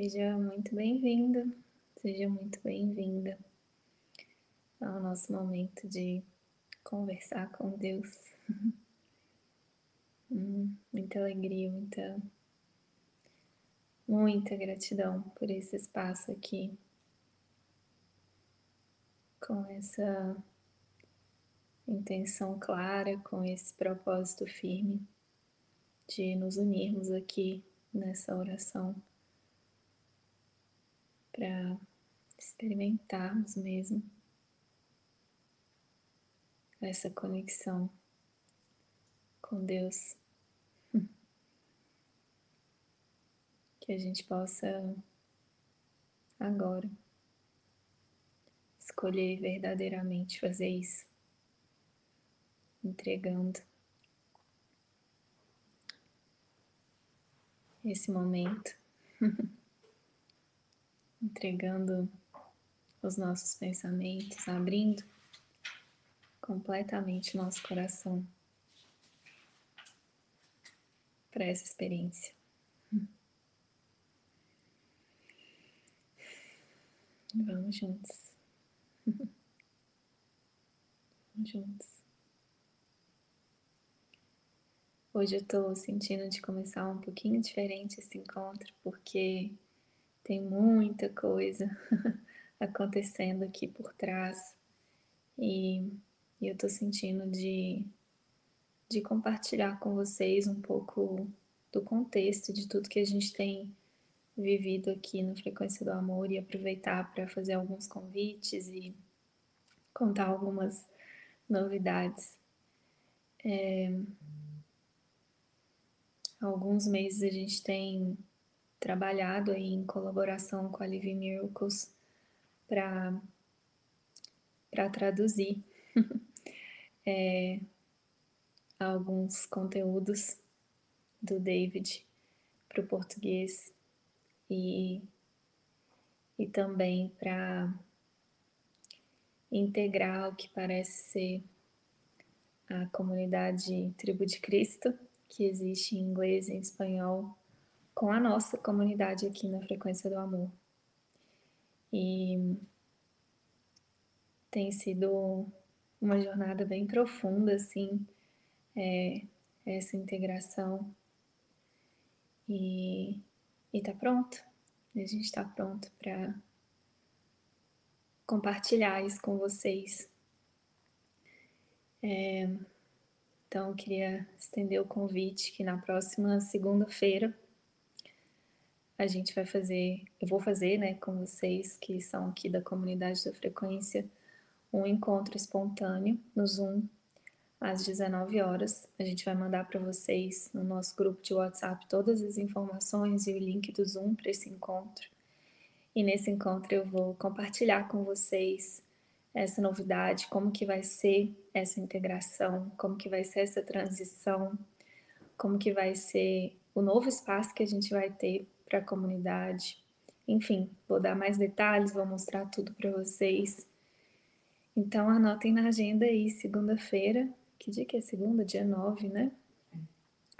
Seja muito bem-vindo, seja muito bem-vinda ao nosso momento de conversar com Deus. Hum, muita alegria, muita, muita gratidão por esse espaço aqui, com essa intenção clara, com esse propósito firme de nos unirmos aqui nessa oração para experimentarmos mesmo essa conexão com Deus. Que a gente possa agora escolher verdadeiramente fazer isso, entregando esse momento. entregando os nossos pensamentos, abrindo completamente nosso coração para essa experiência. Vamos juntos. Vamos juntos. Hoje eu tô sentindo de começar um pouquinho diferente esse encontro, porque tem muita coisa acontecendo aqui por trás e, e eu tô sentindo de, de compartilhar com vocês um pouco do contexto de tudo que a gente tem vivido aqui no Frequência do Amor e aproveitar para fazer alguns convites e contar algumas novidades. É, alguns meses a gente tem trabalhado em colaboração com a Living Miracles para para traduzir é, alguns conteúdos do David para o português e, e também para integrar o que parece ser a comunidade Tribo de Cristo, que existe em inglês e em espanhol com a nossa comunidade aqui na Frequência do Amor. E tem sido uma jornada bem profunda, assim, é, essa integração. E, e tá pronto. A gente está pronto para compartilhar isso com vocês. É, então, queria estender o convite que na próxima segunda-feira a gente vai fazer, eu vou fazer, né, com vocês que são aqui da comunidade da frequência, um encontro espontâneo no Zoom às 19 horas. A gente vai mandar para vocês no nosso grupo de WhatsApp todas as informações e o link do Zoom para esse encontro. E nesse encontro eu vou compartilhar com vocês essa novidade, como que vai ser essa integração, como que vai ser essa transição, como que vai ser o novo espaço que a gente vai ter para a comunidade. Enfim, vou dar mais detalhes, vou mostrar tudo para vocês. Então anotem na agenda aí, segunda-feira. Que dia que é segunda? Dia 9, né?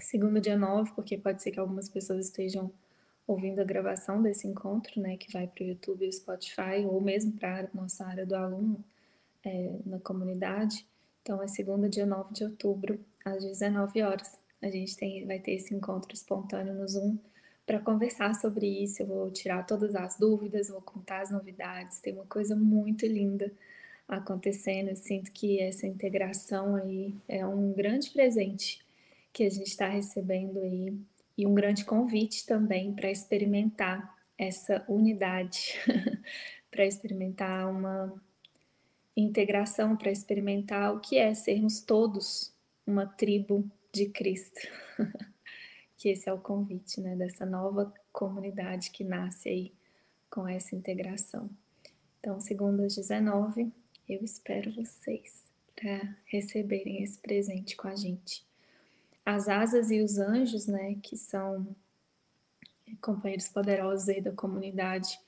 Segunda, dia 9, porque pode ser que algumas pessoas estejam ouvindo a gravação desse encontro, né? Que vai para o YouTube e o Spotify, ou mesmo para a nossa área do aluno é, na comunidade. Então é segunda, dia 9 de outubro, às 19 horas. A gente tem, vai ter esse encontro espontâneo no Zoom para conversar sobre isso. Eu vou tirar todas as dúvidas, vou contar as novidades. Tem uma coisa muito linda acontecendo. Eu sinto que essa integração aí é um grande presente que a gente está recebendo aí e um grande convite também para experimentar essa unidade, para experimentar uma integração, para experimentar o que é sermos todos uma tribo de Cristo. que esse é o convite, né, dessa nova comunidade que nasce aí com essa integração. Então, segundo às 19, eu espero vocês para receberem esse presente com a gente. As asas e os anjos, né, que são companheiros poderosos aí da comunidade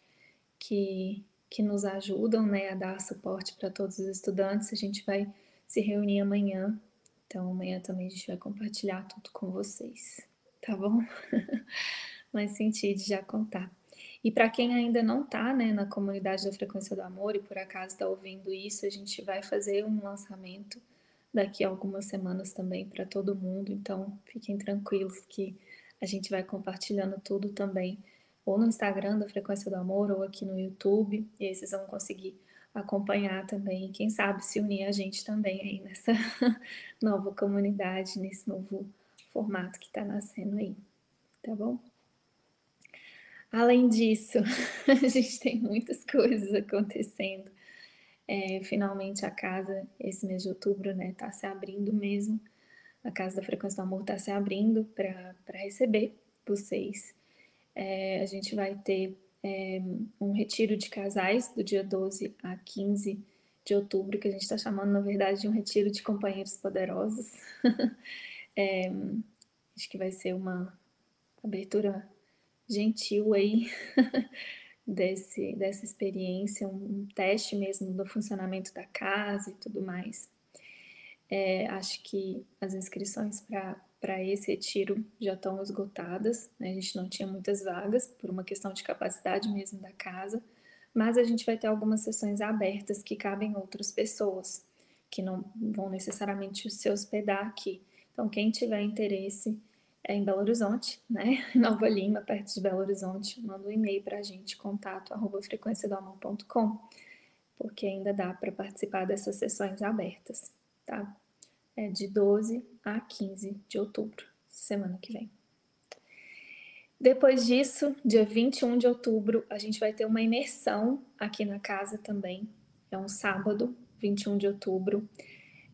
que que nos ajudam, né, a dar suporte para todos os estudantes. A gente vai se reunir amanhã. Então, amanhã também a gente vai compartilhar tudo com vocês tá bom? Mas senti de já contar. E para quem ainda não está né, na comunidade da Frequência do Amor e por acaso está ouvindo isso, a gente vai fazer um lançamento daqui a algumas semanas também para todo mundo. Então fiquem tranquilos que a gente vai compartilhando tudo também, ou no Instagram da Frequência do Amor, ou aqui no YouTube, e aí vocês vão conseguir acompanhar também, e quem sabe se unir a gente também aí nessa nova comunidade, nesse novo formato que está nascendo aí, tá bom? Além disso, a gente tem muitas coisas acontecendo. É, finalmente a casa, esse mês de outubro, né, tá se abrindo mesmo a Casa da Frequência do Amor está se abrindo para receber vocês. É, a gente vai ter é, um retiro de casais do dia 12 a 15 de outubro, que a gente está chamando, na verdade, de um retiro de companheiros poderosos. é, acho que vai ser uma abertura gentil aí desse, dessa experiência, um, teste mesmo do funcionamento da casa e tudo mais. É, acho que as inscrições para esse retiro já estão esgotadas, né? a gente não tinha muitas vagas por uma questão de capacidade mesmo da casa, mas a gente vai ter algumas sessões abertas que cabem outras pessoas, que não vão necessariamente se hospedar aqui. Então, quem tiver interesse é em Belo Horizonte, né? Nova Lima, perto de Belo Horizonte, manda um e-mail para a gente, contato arroba porque ainda dá para participar dessas sessões abertas, tá? é de 12 a 15 de outubro, semana que vem. Depois disso, dia 21 de outubro, a gente vai ter uma imersão aqui na casa também. É um sábado, 21 de outubro.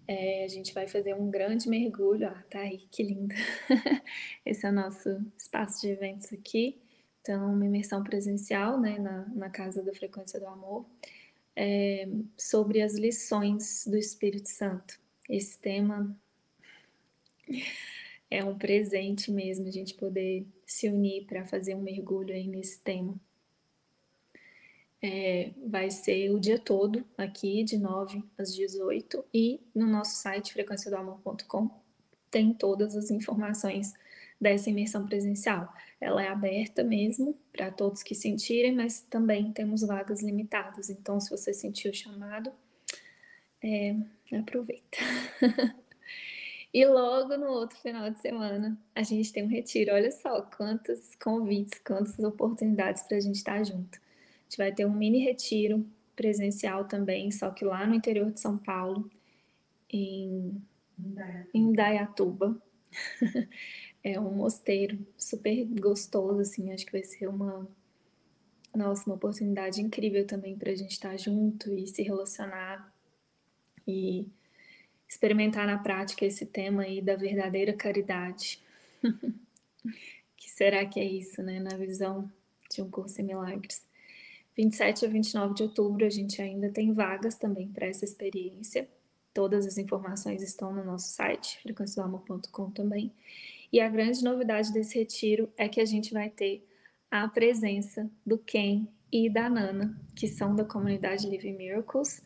É, a gente vai fazer um grande mergulho. Ah, tá aí, que lindo! Esse é o nosso espaço de eventos aqui. Então, uma imersão presencial né, na, na Casa da Frequência do Amor, é, sobre as lições do Espírito Santo. Esse tema é um presente mesmo, a gente poder se unir para fazer um mergulho aí nesse tema. É, vai ser o dia todo aqui, de 9 às 18, e no nosso site frequenciadoamor.com tem todas as informações dessa imersão presencial. Ela é aberta mesmo para todos que sentirem, mas também temos vagas limitadas. Então, se você sentiu o chamado, é, aproveita. e logo no outro final de semana a gente tem um retiro. Olha só quantos convites, quantas oportunidades para a gente estar junto. A gente vai ter um mini retiro presencial também, só que lá no interior de São Paulo, em, em Dayatuba. é um mosteiro super gostoso, assim, acho que vai ser uma, nossa, uma oportunidade incrível também para a gente estar junto e se relacionar e experimentar na prática esse tema aí da verdadeira caridade. que será que é isso, né? Na visão de um curso em milagres. 27 a 29 de outubro a gente ainda tem vagas também para essa experiência. Todas as informações estão no nosso site, frequenciadoamor.com também. E a grande novidade desse retiro é que a gente vai ter a presença do Ken e da Nana, que são da comunidade Living Miracles,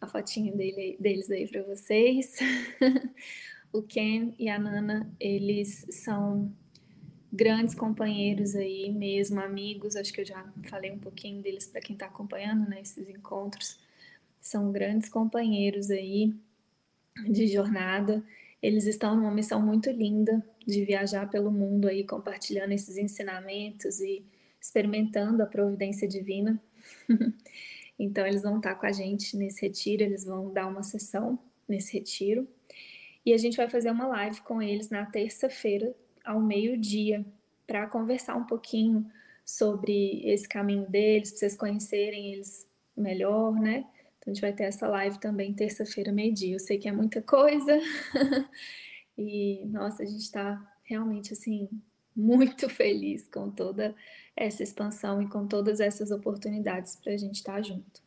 a fotinha dele, deles aí para vocês. o Ken e a Nana, eles são grandes companheiros aí mesmo, amigos. Acho que eu já falei um pouquinho deles para quem está acompanhando né, esses encontros. São grandes companheiros aí de jornada. Eles estão numa missão muito linda de viajar pelo mundo aí, compartilhando esses ensinamentos e experimentando a providência divina. Então, eles vão estar com a gente nesse retiro, eles vão dar uma sessão nesse retiro. E a gente vai fazer uma live com eles na terça-feira, ao meio-dia, para conversar um pouquinho sobre esse caminho deles, para vocês conhecerem eles melhor, né? Então, a gente vai ter essa live também terça-feira, meio-dia. Eu sei que é muita coisa. e, nossa, a gente está realmente, assim, muito feliz com toda essa expansão e com todas essas oportunidades para a gente estar tá junto.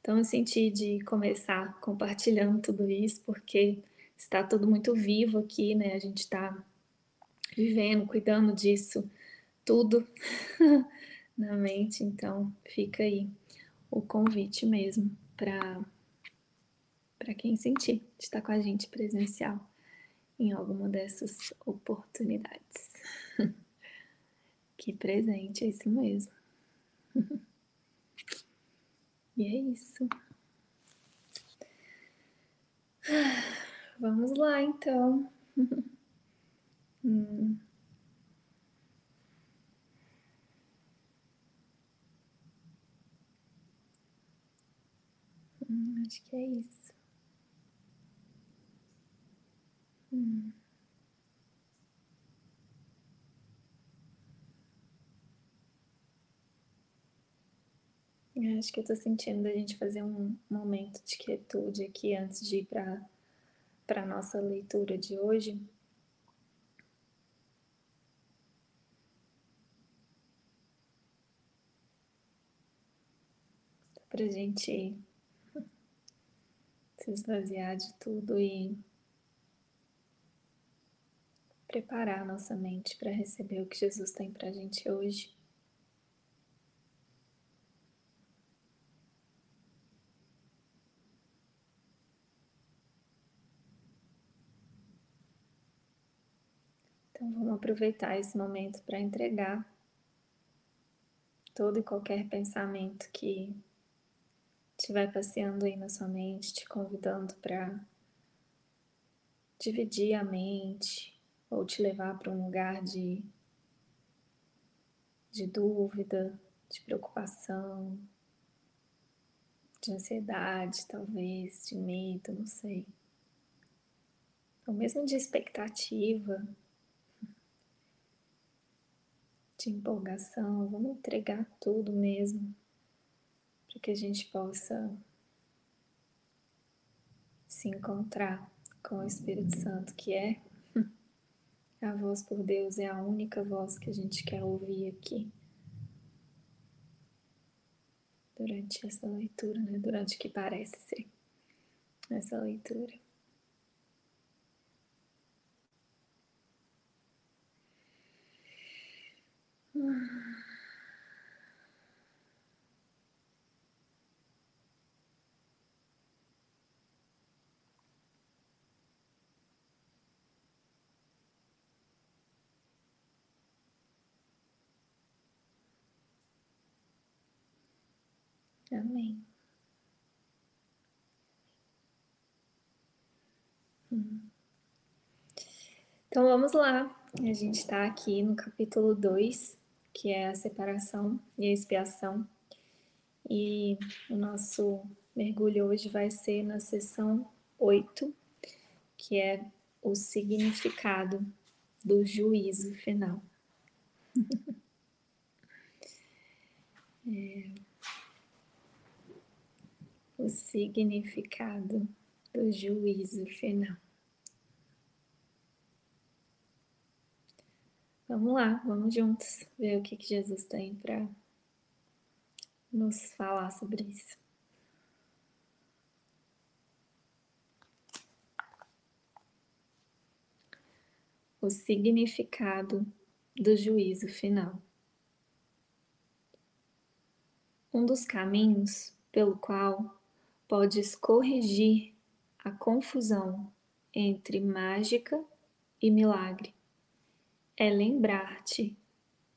Então, eu senti de começar compartilhando tudo isso, porque está tudo muito vivo aqui, né? A gente está vivendo, cuidando disso tudo na mente, então fica aí o convite mesmo para para quem sentir de estar com a gente presencial em alguma dessas oportunidades. Que presente, é isso mesmo. e é isso. Vamos lá, então. Hum. Hum, acho que é isso. Hum. Acho que eu tô sentindo a gente fazer um momento de quietude aqui antes de ir para para nossa leitura de hoje. Para a gente se esvaziar de tudo e preparar nossa mente para receber o que Jesus tem para a gente hoje. Então vamos aproveitar esse momento para entregar todo e qualquer pensamento que estiver passeando aí na sua mente, te convidando para dividir a mente ou te levar para um lugar de, de dúvida, de preocupação, de ansiedade, talvez, de medo, não sei. Ou mesmo de expectativa, de empolgação, vamos entregar tudo mesmo para que a gente possa se encontrar com o Espírito Santo, que é a voz por Deus, é a única voz que a gente quer ouvir aqui. Durante essa leitura, né? Durante o que parece ser essa leitura. Hum. Amém. Então vamos lá. A gente está aqui no capítulo 2, que é a separação e a expiação. E o nosso mergulho hoje vai ser na sessão 8, que é o significado do juízo final. é o significado do juízo final. Vamos lá, vamos juntos ver o que, que Jesus tem para nos falar sobre isso. O significado do juízo final. Um dos caminhos pelo qual podes corrigir a confusão entre mágica e milagre. É lembrar-te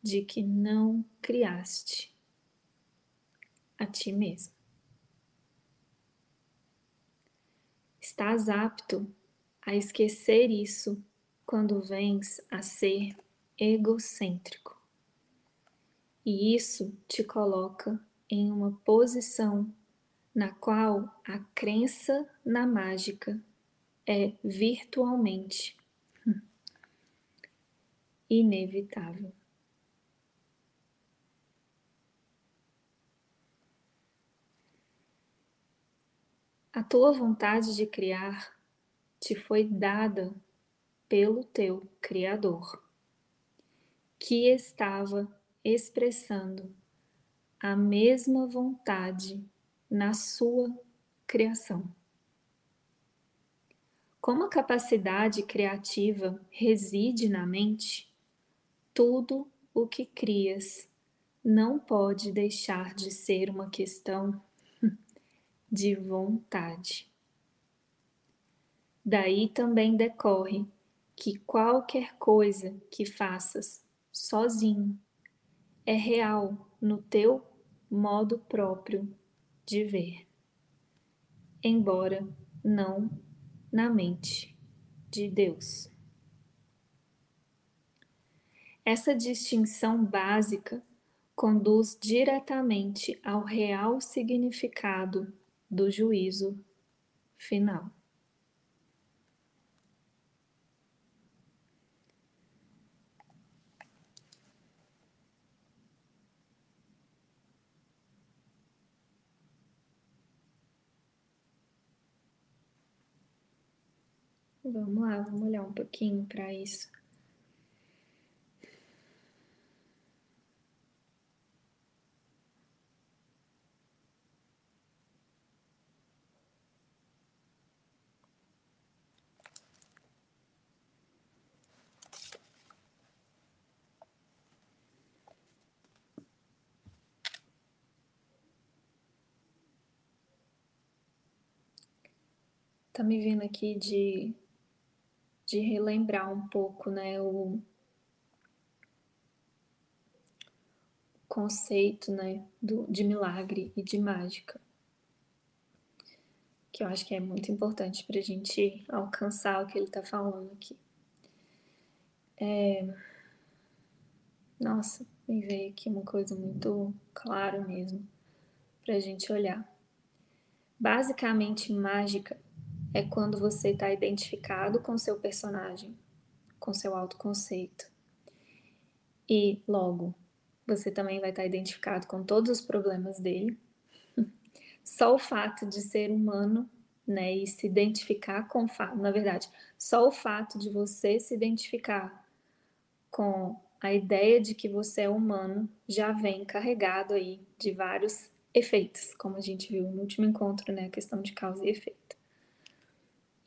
de que não criaste a ti mesmo. Estás apto a esquecer isso quando vens a ser egocêntrico. E isso te coloca em uma posição na qual a crença na mágica é virtualmente inevitável. A tua vontade de criar te foi dada pelo teu Criador, que estava expressando a mesma vontade na sua criação. Como a capacidade criativa reside na mente, tudo o que crias não pode deixar de ser uma questão de vontade. Daí também decorre que qualquer coisa que faças sozinho é real no teu modo próprio de ver, embora não na mente de Deus. Essa distinção básica conduz diretamente ao real significado do juízo final. Vamos lá, vamos olhar um pouquinho para isso. Tá me vindo aqui de de relembrar um pouco, né, o conceito, né, do, de milagre e de mágica, que eu acho que é muito importante para a gente alcançar o que ele está falando aqui. É... Nossa, me veio aqui uma coisa muito clara mesmo para a gente olhar. Basicamente, mágica é quando você está identificado com seu personagem, com seu autoconceito. E logo, você também vai estar tá identificado com todos os problemas dele. Só o fato de ser humano, né, e se identificar com, na verdade, só o fato de você se identificar com a ideia de que você é humano já vem carregado aí de vários efeitos, como a gente viu no último encontro, né, a questão de causa e efeito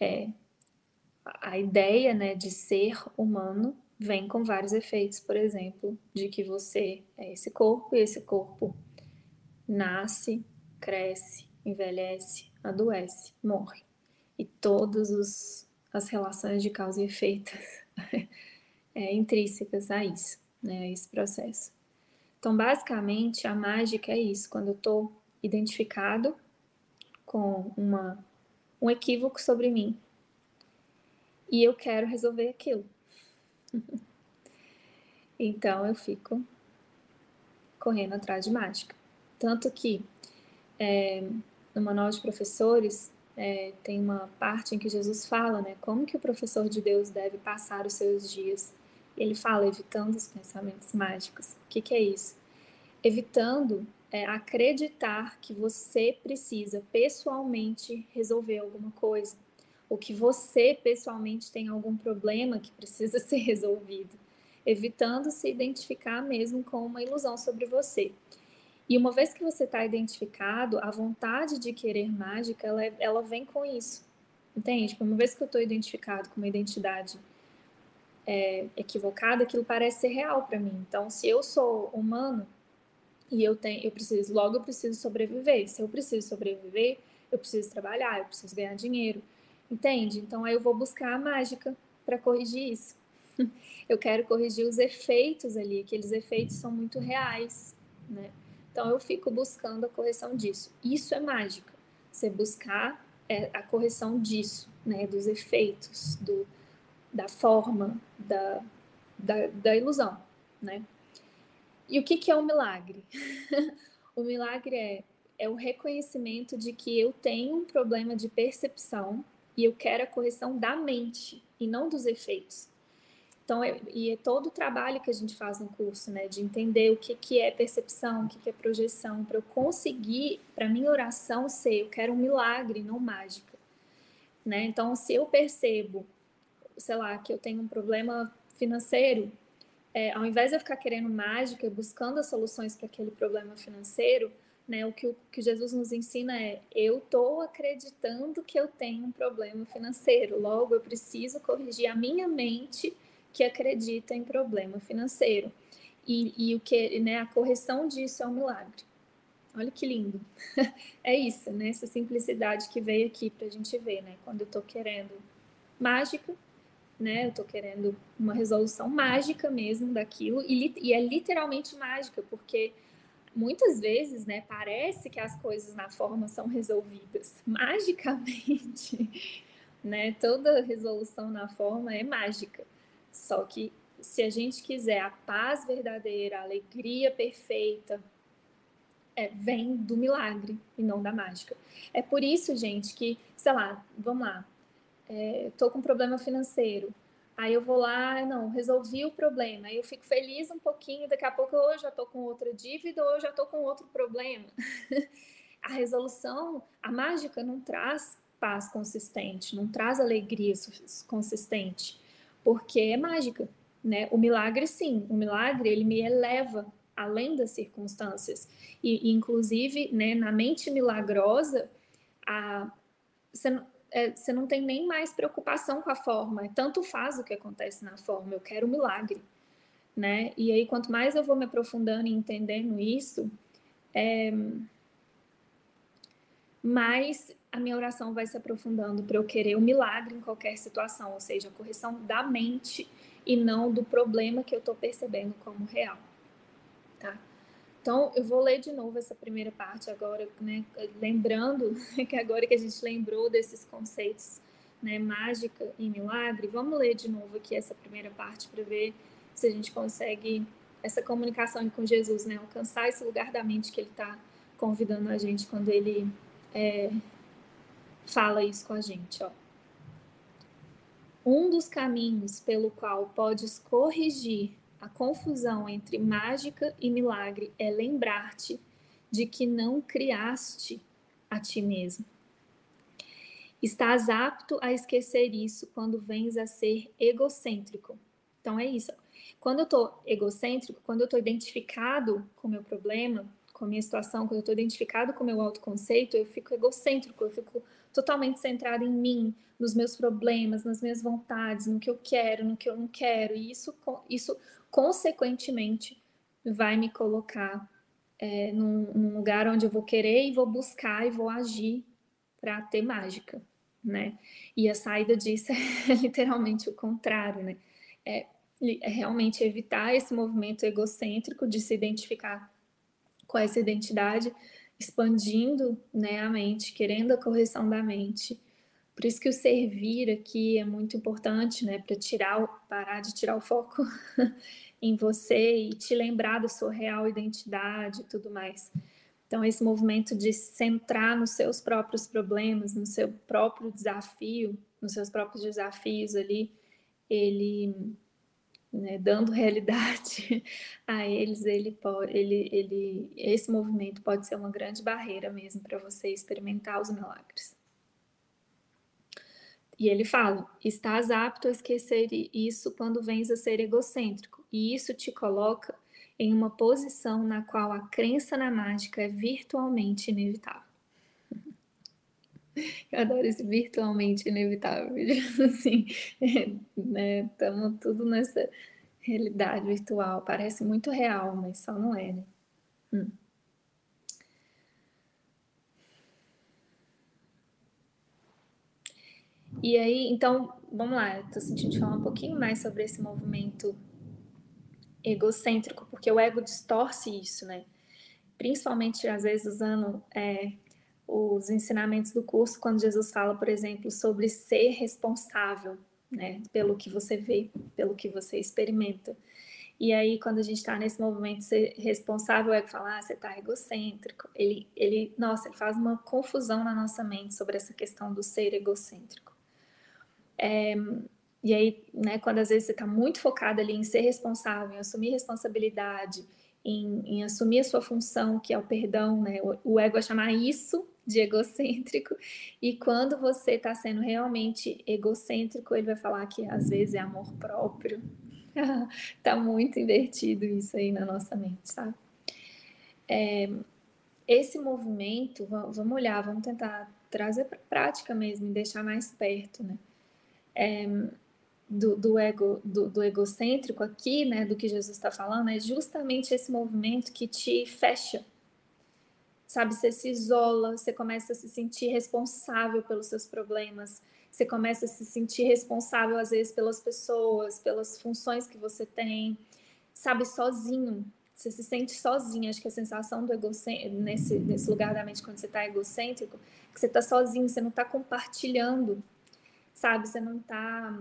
é a ideia né, de ser humano vem com vários efeitos, por exemplo, de que você é esse corpo e esse corpo nasce, cresce, envelhece, adoece, morre. E todas as relações de causa e efeito é, intrínsecas a isso, né, a esse processo. Então, basicamente, a mágica é isso, quando eu estou identificado com uma um equívoco sobre mim. E eu quero resolver aquilo. então eu fico correndo atrás de mágica. Tanto que é, no manual de professores é, tem uma parte em que Jesus fala, né, como que o professor de Deus deve passar os seus dias. Ele fala evitando os pensamentos mágicos. O que, que é isso? Evitando é, acreditar que você precisa pessoalmente resolver alguma coisa, ou que você pessoalmente tem algum problema que precisa ser resolvido, evitando se identificar mesmo com uma ilusão sobre você. E uma vez que você está identificado, a vontade de querer mágica, ela, é, ela vem com isso. Entende? Tipo, uma vez que eu estou identificado com uma identidade é, equivocada, aquilo parece ser real para mim. Então, se eu sou humano, e eu tenho, eu preciso, logo eu preciso sobreviver. Se eu preciso sobreviver, eu preciso trabalhar, eu preciso ganhar dinheiro. Entende? Então aí eu vou buscar a mágica para corrigir isso. eu quero corrigir os efeitos ali, aqueles efeitos são muito reais, né? Então eu fico buscando a correção disso. Isso é mágica. Você buscar é, a correção disso, né? Dos efeitos, do, da forma, da, da, da ilusão, né? E o que, que é um milagre? o milagre é, é o reconhecimento de que eu tenho um problema de percepção e eu quero a correção da mente e não dos efeitos. Então, é, e é todo o trabalho que a gente faz no curso, né, de entender o que, que é percepção, o que, que é projeção, para eu conseguir, para minha oração ser, eu quero um milagre, não mágica. Né? Então, se eu percebo, sei lá, que eu tenho um problema financeiro, é, ao invés de eu ficar querendo mágica, buscando as soluções para aquele problema financeiro, né, o que, o que Jesus nos ensina é: eu estou acreditando que eu tenho um problema financeiro, logo eu preciso corrigir a minha mente que acredita em problema financeiro. E, e o que, né, a correção disso é um milagre. Olha que lindo. é isso, né? Essa simplicidade que veio aqui para a gente ver, né? Quando eu estou querendo mágica, né? Eu tô querendo uma resolução mágica mesmo daquilo, e, e é literalmente mágica, porque muitas vezes, né, parece que as coisas na forma são resolvidas magicamente, né? Toda resolução na forma é mágica. Só que se a gente quiser a paz verdadeira, a alegria perfeita, é, vem do milagre e não da mágica. É por isso, gente, que, sei lá, vamos lá, é, tô com um problema financeiro. Aí eu vou lá, não, resolvi o problema. Aí eu fico feliz um pouquinho, daqui a pouco eu já tô com outra dívida ou eu já tô com outro problema. a resolução, a mágica não traz paz consistente, não traz alegria consistente, porque é mágica, né? O milagre sim, o milagre ele me eleva além das circunstâncias. E, inclusive, né, na mente milagrosa, a, você, é, você não tem nem mais preocupação com a forma, tanto faz o que acontece na forma, eu quero um milagre. Né? E aí, quanto mais eu vou me aprofundando e entendendo isso, é, mais a minha oração vai se aprofundando para eu querer o um milagre em qualquer situação, ou seja, a correção da mente e não do problema que eu estou percebendo como real? Então, eu vou ler de novo essa primeira parte agora, né? Lembrando que agora que a gente lembrou desses conceitos, né? Mágica e milagre, vamos ler de novo aqui essa primeira parte para ver se a gente consegue essa comunicação com Jesus, né? Alcançar esse lugar da mente que ele está convidando a gente quando ele é, fala isso com a gente, ó. Um dos caminhos pelo qual podes corrigir a confusão entre mágica e milagre é lembrar-te de que não criaste a ti mesmo. Estás apto a esquecer isso quando vens a ser egocêntrico. Então é isso. Quando eu estou egocêntrico, quando eu estou identificado com o meu problema, com a minha situação, quando eu estou identificado com o meu autoconceito, eu fico egocêntrico, eu fico totalmente centrado em mim, nos meus problemas, nas minhas vontades, no que eu quero, no que eu não quero. E isso, isso consequentemente, vai me colocar é, num, num, lugar onde eu vou querer e vou buscar e vou agir para ter mágica, né? E a saída disso é literalmente o contrário, né? É, é realmente evitar esse movimento egocêntrico de se identificar com essa identidade, expandindo né, a mente, querendo a correção da mente. Por isso que o servir aqui é muito importante, né? Para tirar, parar de tirar o foco em você e te lembrar da sua real identidade e tudo mais. Então, esse movimento de centrar nos seus próprios problemas, no seu próprio desafio, nos seus próprios desafios ali, ele, né, dando realidade a eles, ele pode, ele, ele, esse movimento pode ser uma grande barreira mesmo para você experimentar os milagres. E ele fala: estás apto a esquecer isso quando vens a ser egocêntrico, e isso te coloca em uma posição na qual a crença na mágica é virtualmente inevitável. Eu adoro esse virtualmente inevitável. Assim, né? Estamos tudo nessa realidade virtual. Parece muito real, mas só não é, né? Hum. E aí, então, vamos lá, eu tô sentindo falar um pouquinho mais sobre esse movimento egocêntrico, porque o ego distorce isso, né? Principalmente, às vezes, usando é, os ensinamentos do curso, quando Jesus fala, por exemplo, sobre ser responsável, né? Pelo que você vê, pelo que você experimenta. E aí, quando a gente está nesse movimento ser responsável, o ego fala, ah, você está egocêntrico. Ele, ele, nossa, ele faz uma confusão na nossa mente sobre essa questão do ser egocêntrico. É, e aí, né, quando às vezes você está muito focado ali em ser responsável, em assumir responsabilidade, em, em, assumir a sua função, que é o perdão, né? O, o ego vai chamar isso de egocêntrico, e quando você está sendo realmente egocêntrico, ele vai falar que às vezes é amor próprio. tá muito invertido isso aí na nossa mente, sabe? É, esse movimento, vamos olhar, vamos tentar trazer para prática mesmo e deixar mais perto, né? é, do, do, ego, do, do, egocêntrico aqui, né, do que Jesus está falando, é justamente esse movimento que te fecha. Sabe, você se isola, você começa a se sentir responsável pelos seus problemas, você começa a se sentir responsável, às vezes, pelas pessoas, pelas funções que você tem, sabe, sozinho. você se sente sozinho. Acho que a sensação do egocêntrico, nesse, nesse lugar da mente, quando você está egocêntrico, que você está sozinho, você não está compartilhando, sabe? Você não está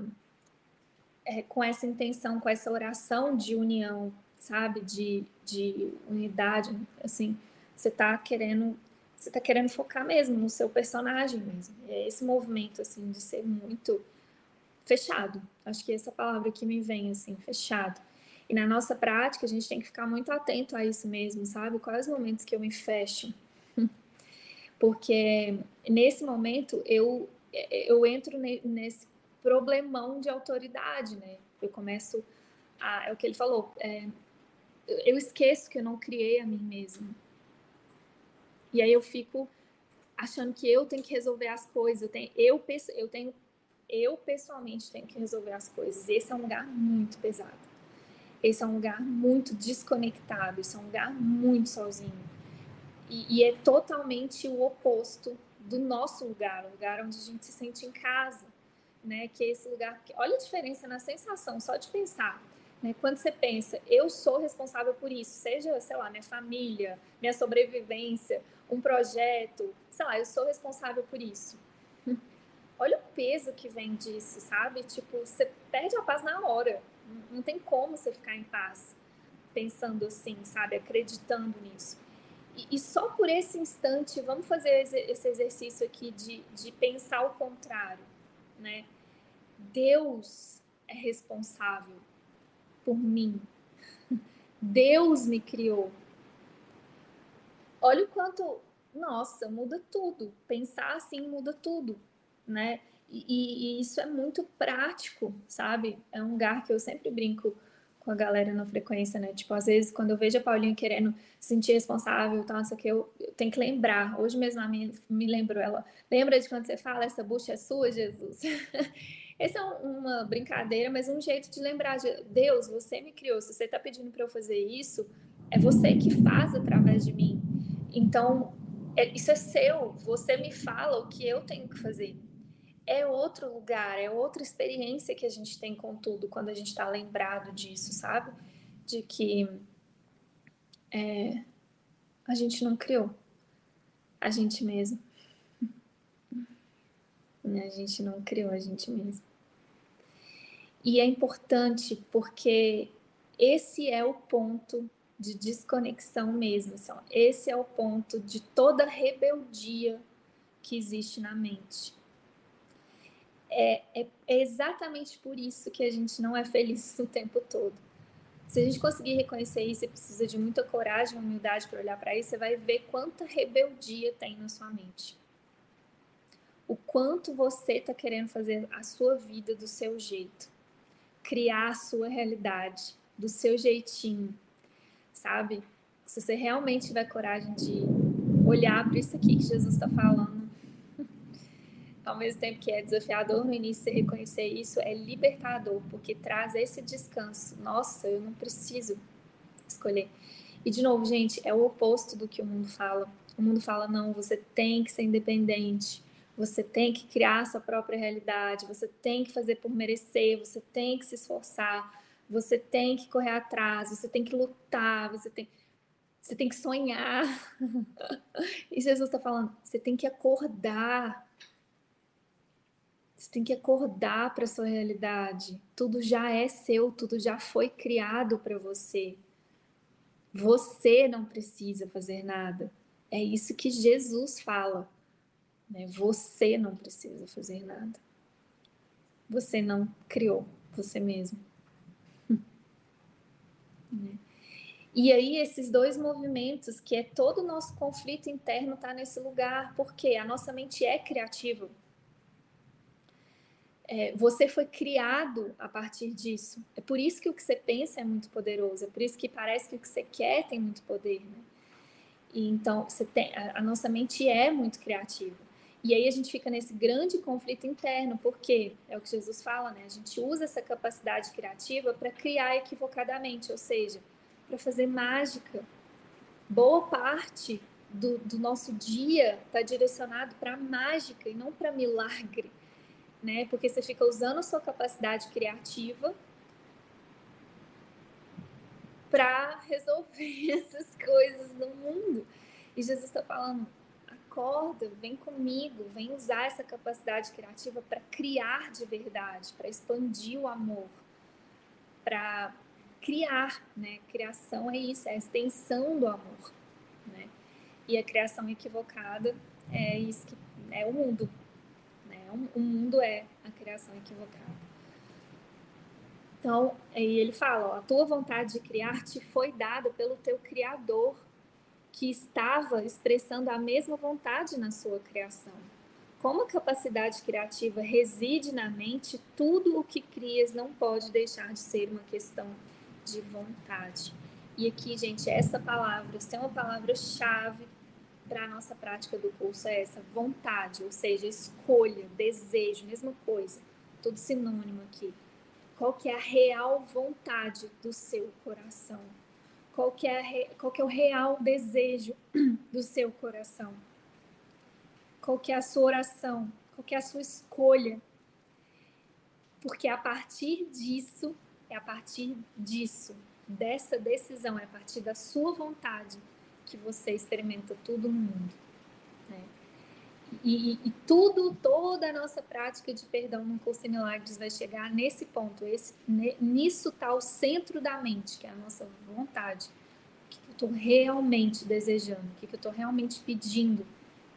é, com essa intenção, com essa oração de união, sabe? De, de unidade, assim. Você está querendo você está querendo focar mesmo no seu personagem mesmo. É esse movimento, assim, de ser muito fechado. Acho que essa palavra que me vem, assim, fechado. E na nossa prática, a gente tem que ficar muito atento a isso mesmo, sabe? Quais os momentos que eu me fecho? Porque nesse momento eu, eu entro nesse problemão de autoridade, né? Eu começo a. É o que ele falou. É, eu esqueço que eu não criei a mim mesmo. E aí eu fico achando que eu tenho que resolver as coisas. Eu tenho, eu, eu tenho, eu pessoalmente tenho que resolver as coisas. Esse é um lugar muito pesado. Esse é um lugar muito desconectado, esse é um lugar muito sozinho. E, e é totalmente o oposto do nosso lugar, o lugar onde a gente se sente em casa, né? Que é esse lugar. Que, olha a diferença na sensação, só de pensar. Né? Quando você pensa, eu sou responsável por isso, seja, sei lá, minha família, minha sobrevivência, um projeto, sei lá, eu sou responsável por isso. Olha o peso que vem disso, sabe? Tipo, você perde a paz na hora. Não tem como você ficar em paz pensando assim, sabe? Acreditando nisso. E, e só por esse instante, vamos fazer esse exercício aqui de, de pensar o contrário, né? Deus é responsável por mim. Deus me criou. Olha o quanto, nossa, muda tudo. Pensar assim muda tudo, né? E, e, isso é muito prático, sabe? É um lugar que eu sempre brinco com a galera na frequência, né? Tipo, às vezes, quando eu vejo a Paulinha querendo se sentir responsável, tal, isso aqui, eu, eu tenho que lembrar. Hoje mesmo a minha me lembrou ela. Lembra de quando você fala, essa bucha é sua, Jesus? Essa é uma brincadeira, mas um jeito de lembrar de Deus, você me criou. Se você está pedindo para eu fazer isso, é você que faz através de mim. Então, é, isso é seu. Você me fala o que eu tenho que fazer é outro lugar, é outra experiência que a gente tem com tudo quando a gente está lembrado disso, sabe? De que é, a gente não criou a gente mesmo. A gente não criou a gente mesmo. E é importante porque esse é o ponto de desconexão mesmo. Assim, esse é o ponto de toda rebeldia que existe na mente é, é, é exatamente por isso que a gente não é feliz o tempo todo. Se a gente conseguir reconhecer isso, e precisa de muita coragem, humildade para olhar para isso, você vai ver quanta rebeldia tem na sua mente. O quanto você está querendo fazer a sua vida do seu jeito, criar a sua realidade do seu jeitinho, sabe? Se você realmente tiver coragem de olhar para isso aqui que Jesus está falando, ao mesmo tempo que é desafiador no início você reconhecer isso, é libertador, porque traz esse descanso. Nossa, eu não preciso escolher. E de novo, gente, é o oposto do que o mundo fala. O mundo fala: não, você tem que ser independente, você tem que criar sua própria realidade, você tem que fazer por merecer, você tem que se esforçar, você tem que correr atrás, você tem que lutar, você tem, você tem que sonhar. e Jesus está falando: você tem que acordar você tem que acordar para a sua realidade. Tudo já é seu, tudo já foi criado para você. Você não precisa fazer nada. É isso que Jesus fala. Né? Você não precisa fazer nada. Você não criou você mesmo. né? E aí, esses dois movimentos, que é todo o nosso conflito interno, está nesse lugar, porque a nossa mente é criativa é, você foi criado a partir disso. É por isso que o que você pensa é muito poderoso, é por isso que parece que o que você quer tem muito poder, né? E então, você tem, a, a nossa mente é muito criativa. E aí a gente fica nesse grande conflito interno, porque é o que Jesus fala, né? A gente usa essa capacidade criativa para criar equivocadamente, ou seja, para fazer mágica. Boa parte do, do nosso dia está direcionado para mágica e não para milagre né? Porque você fica usando a sua capacidade criativa para resolver essas coisas no mundo. E Jesus está falando: acorda, vem comigo, vem usar essa capacidade criativa para criar de verdade, para expandir o amor, para criar, né? Criação é isso, é a extensão do amor, né? E a criação equivocada é isso que é o mundo, né? O mundo é a criação equivocada. Então, aí ele fala, ó, a tua vontade de criar te foi dada pelo teu criador, que estava expressando a mesma vontade na sua criação. Como a capacidade criativa reside na mente, tudo o que crias não pode deixar de ser uma questão de vontade. E aqui, gente, essa palavra, se é uma palavra-chave para a nossa prática do curso, é essa vontade, ou seja, escolha, desejo, mesma coisa, tudo sinônimo aqui. Qual que é a real vontade do seu coração? Qual que é, qual que é o real desejo do seu coração? Qual que é a sua oração? Qual que é a sua escolha? Porque a partir disso é a partir disso, dessa decisão, é a partir da sua vontade que você experimenta tudo no mundo. E, e, tudo, toda a nossa prática de perdão no curso em milagres vai chegar nesse ponto. Esse, nisso está o centro da mente, que é a nossa vontade. O que, que eu estou realmente desejando? O que, que eu estou realmente pedindo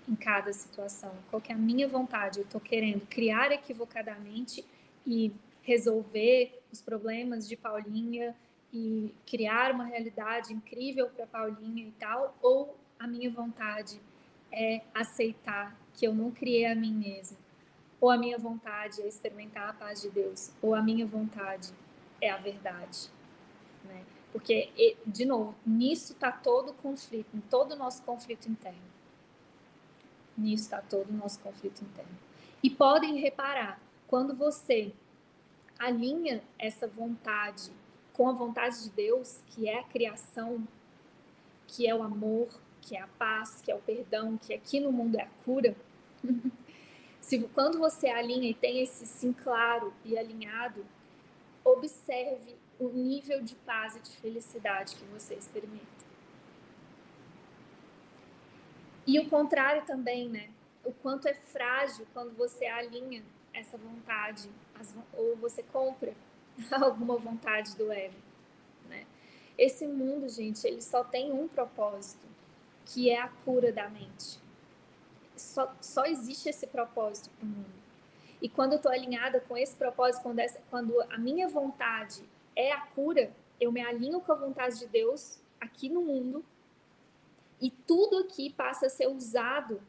em cada situação? Qual que é a minha vontade? Eu estou querendo criar equivocadamente e resolver os problemas de Paulinha e criar uma realidade incrível para Paulinha e tal, ou a minha vontade é aceitar que eu não criei a mim mesma, ou a minha vontade é experimentar a paz de Deus, ou a minha vontade é a verdade, né? Porque, de novo, nisso está todo o conflito, em todo o nosso conflito interno. Nisso está todo o nosso conflito interno. E podem reparar, quando você alinha essa vontade com a vontade de Deus, que é a criação, que é o amor, que é a paz, que é o perdão, que aqui no mundo é a cura. Se quando você alinha e tem esse sim claro e alinhado, observe o nível de paz e de felicidade que você experimenta. E o contrário também, né? O quanto é frágil quando você alinha essa vontade, ou você compra alguma vontade do ego, né? Esse mundo, gente, ele só tem um propósito, que é a cura da mente. Só, só existe esse propósito para o mundo. E quando eu estou alinhada com esse propósito, quando, essa, quando a minha vontade é a cura, eu me alinho com a vontade de Deus aqui no mundo e tudo aqui passa a ser usado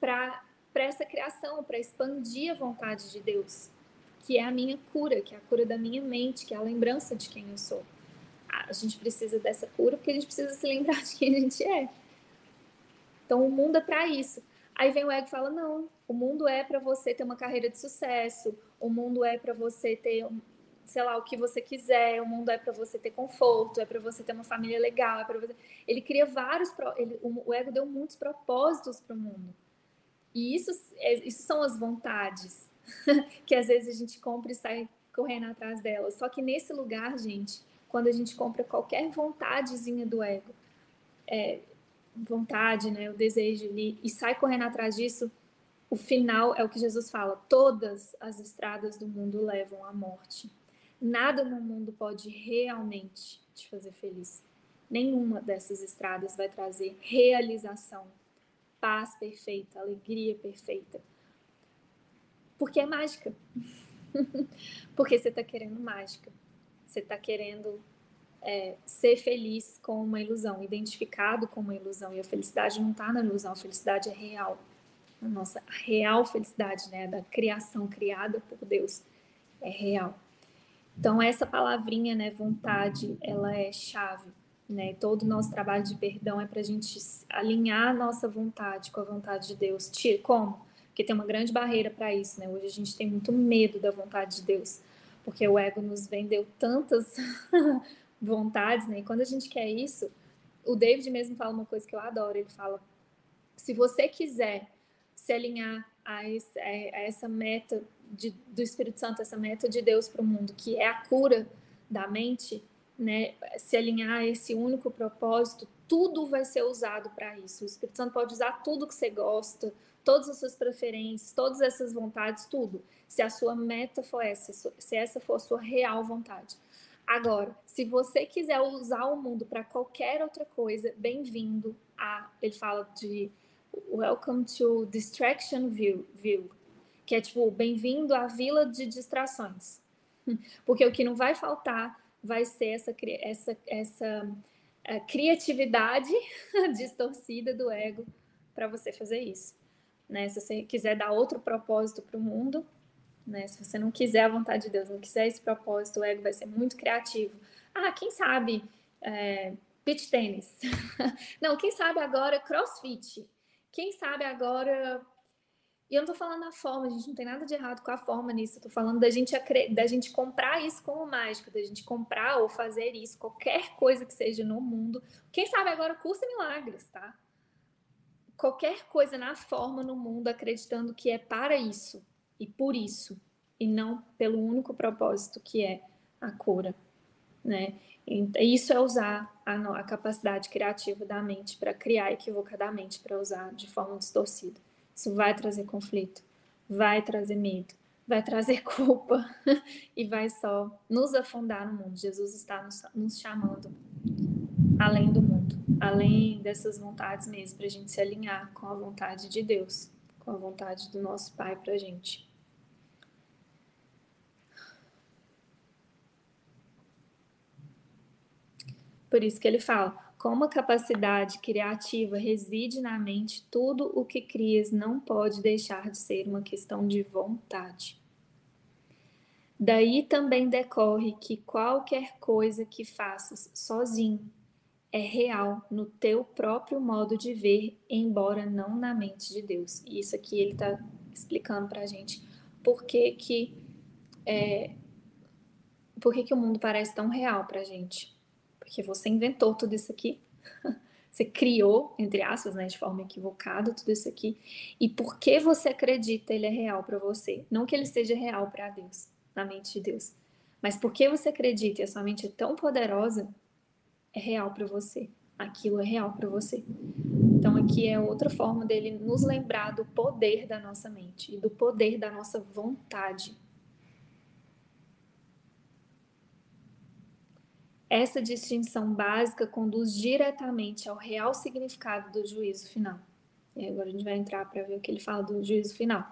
para essa criação, para expandir a vontade de Deus, que é a minha cura, que é a cura da minha mente, que é a lembrança de quem eu sou. A gente precisa dessa cura porque a gente precisa se lembrar de quem a gente é. Então o mundo é para isso. Aí vem o ego e fala: não, o mundo é para você ter uma carreira de sucesso, o mundo é para você ter, sei lá, o que você quiser, o mundo é para você ter conforto, é para você ter uma família legal, é para você. Ele cria vários. Ele, o ego deu muitos propósitos para o mundo. E isso, é, isso são as vontades que às vezes a gente compra e sai correndo atrás delas. Só que nesse lugar, gente, quando a gente compra qualquer vontadezinha do ego, é, vontade, né, o desejo ali, e sai correndo atrás disso, o final é o que Jesus fala: todas as estradas do mundo levam à morte. Nada no mundo pode realmente te fazer feliz. Nenhuma dessas estradas vai trazer realização paz perfeita, alegria perfeita. Porque é mágica. Porque você está querendo mágica. Você está querendo é, ser feliz com uma ilusão, identificado com uma ilusão. E a felicidade não está na ilusão, a felicidade é real. A nossa real felicidade, né, da criação criada por Deus, é real. Então, essa palavrinha, né, vontade, ela é chave né? Todo o nosso trabalho de perdão é para a gente alinhar a nossa vontade com a vontade de Deus. Como? Porque tem uma grande barreira para isso, né? Hoje a gente tem muito medo da vontade de Deus, porque o ego nos vendeu tantas vontades, né? E quando a gente quer isso, o David mesmo fala uma coisa que eu adoro. Ele fala: se você quiser se alinhar a, esse, a essa meta de, do Espírito Santo, essa meta de Deus para o mundo, que é a cura da mente, né, se alinhar a esse único propósito, tudo vai ser usado para isso. O Espírito Santo pode usar tudo que você gosta, todas as suas preferências, todas essas vontades, tudo. Se a sua meta for essa, se essa for a sua real vontade. Agora, se você quiser usar o mundo para qualquer outra coisa, bem-vindo a. Ele fala de Welcome to Distraction View, que é tipo, bem-vindo à vila de distrações. Porque o que não vai faltar vai ser essa, essa, essa uh, criatividade distorcida do ego para você fazer isso. Né? Se você quiser dar outro propósito para o mundo, né? se você não quiser a vontade de Deus, não quiser esse propósito, o ego vai ser muito criativo. Ah, quem sabe é, beach tênis? não, quem sabe agora crossfit? Quem sabe agora e eu não tô falando da forma, a gente não tem nada de errado com a forma nisso. Eu tô falando da gente, da gente comprar isso como mágico, da gente comprar ou fazer isso, qualquer coisa que seja no mundo. Quem sabe agora cursa milagres, tá? Qualquer coisa na forma no mundo acreditando que é para isso e por isso, e não pelo único propósito que é a cura, né? Isso é usar a, a capacidade criativa da mente para criar equivocadamente, para usar de forma distorcida. Isso vai trazer conflito, vai trazer medo, vai trazer culpa e vai só nos afundar no mundo. Jesus está nos, nos chamando além do mundo, além dessas vontades mesmo, para a gente se alinhar com a vontade de Deus, com a vontade do nosso Pai para a gente. Por isso que ele fala: como a capacidade criativa reside na mente, tudo o que crias não pode deixar de ser uma questão de vontade. Daí também decorre que qualquer coisa que faças sozinho é real no teu próprio modo de ver, embora não na mente de Deus. E isso aqui ele está explicando para a gente por que que, é, por que que o mundo parece tão real para a gente porque você inventou tudo isso aqui. Você criou, entre aspas, né, de forma equivocada, tudo isso aqui. E porque você acredita ele é real para você? Não que ele seja real para Deus, na mente de Deus. Mas porque você acredita e a sua mente é tão poderosa, é real para você. Aquilo é real para você. Então aqui é outra forma dele nos lembrar do poder da nossa mente e do poder da nossa vontade. Essa distinção básica conduz diretamente ao real significado do juízo final. E agora a gente vai entrar para ver o que ele fala do juízo final.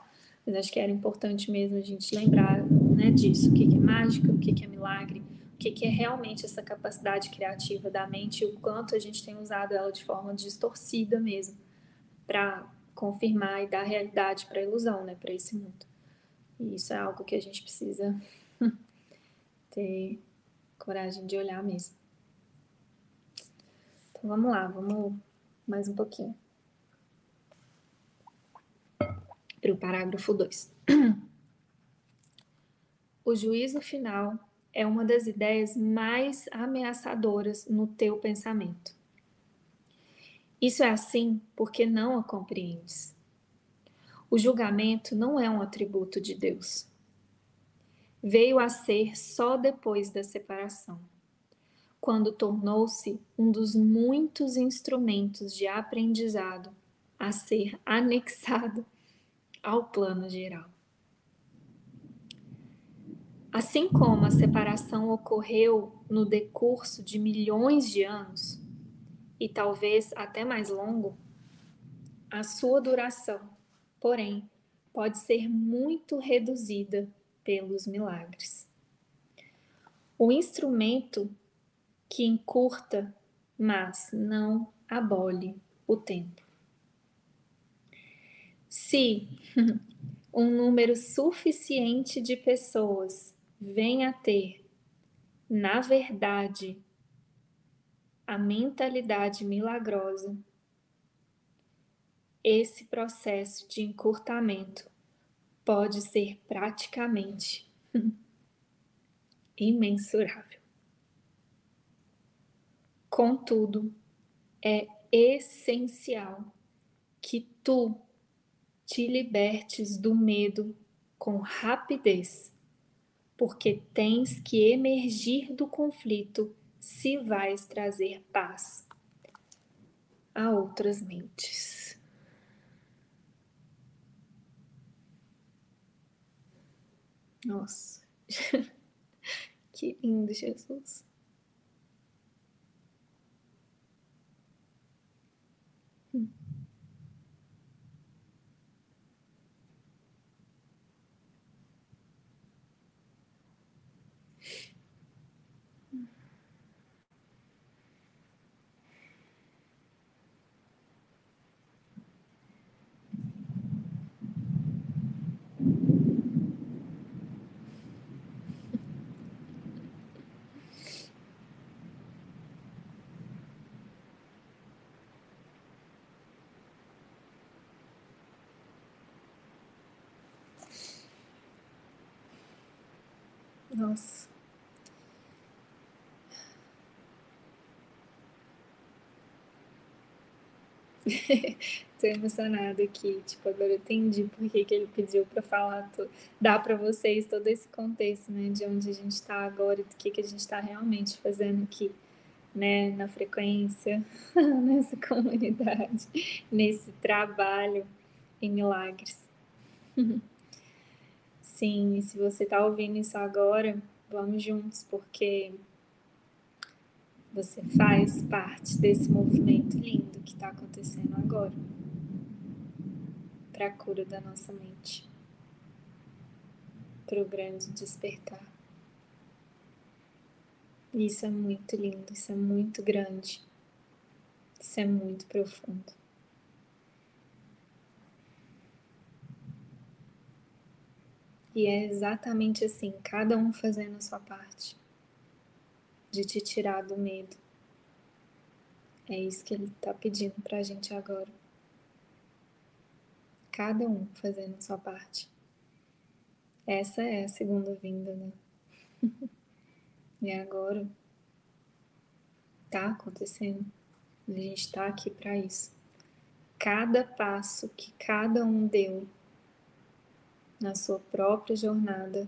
Mas acho que era importante mesmo a gente lembrar né, disso: o que, é mágica, o que, é milagre, o que, é realmente essa capacidade criativa da mente e o quanto a gente tem usado ela de forma distorcida mesmo para confirmar e dar realidade para a ilusão, né, para esse mundo. E isso é algo que a gente precisa ter coragem de olhar mesmo. Então vamos lá, vamos mais um pouquinho. Para o parágrafo 2. O juízo final é uma das ideias mais ameaçadoras no teu pensamento. Isso é assim porque não a compreendes. O julgamento não é um atributo de Deus veio a ser só depois da separação, quando tornou-se um dos muitos instrumentos de aprendizado a ser anexado ao plano geral. Assim como a separação ocorreu no decurso de milhões de anos, e talvez até mais longo, a sua duração, porém, pode ser muito reduzida pelos milagres. O instrumento que encurta, mas não abole o tempo. Se um número suficiente de pessoas vem a ter, na verdade, a mentalidade milagrosa, esse processo de encurtamento pode ser praticamente imensurável. Contudo, é essencial que tu te libertes do medo com rapidez, porque tens que emergir do conflito se vais trazer paz a outras mentes. Nossa, que lindo, Jesus. Nossa. Tô emocionada aqui. Tipo, agora eu entendi por que, ele pediu para falar, to... dar para vocês todo esse contexto, né? De onde a gente está agora e do que, que a gente está realmente fazendo aqui, né? Na frequência, nessa comunidade, nesse trabalho em milagres. Sim, e se você está ouvindo isso agora, vamos juntos, porque você faz parte desse movimento lindo que está acontecendo agora para a cura da nossa mente, para o grande despertar. Isso é muito lindo, isso é muito grande, isso é muito profundo. E é exatamente assim, cada um fazendo a sua parte, de te tirar do medo. É isso que ele está pedindo para a gente agora. Cada um fazendo a sua parte. Essa é a segunda vinda, né? e agora tá acontecendo. A gente está aqui para isso. Cada passo que cada um deu na sua própria jornada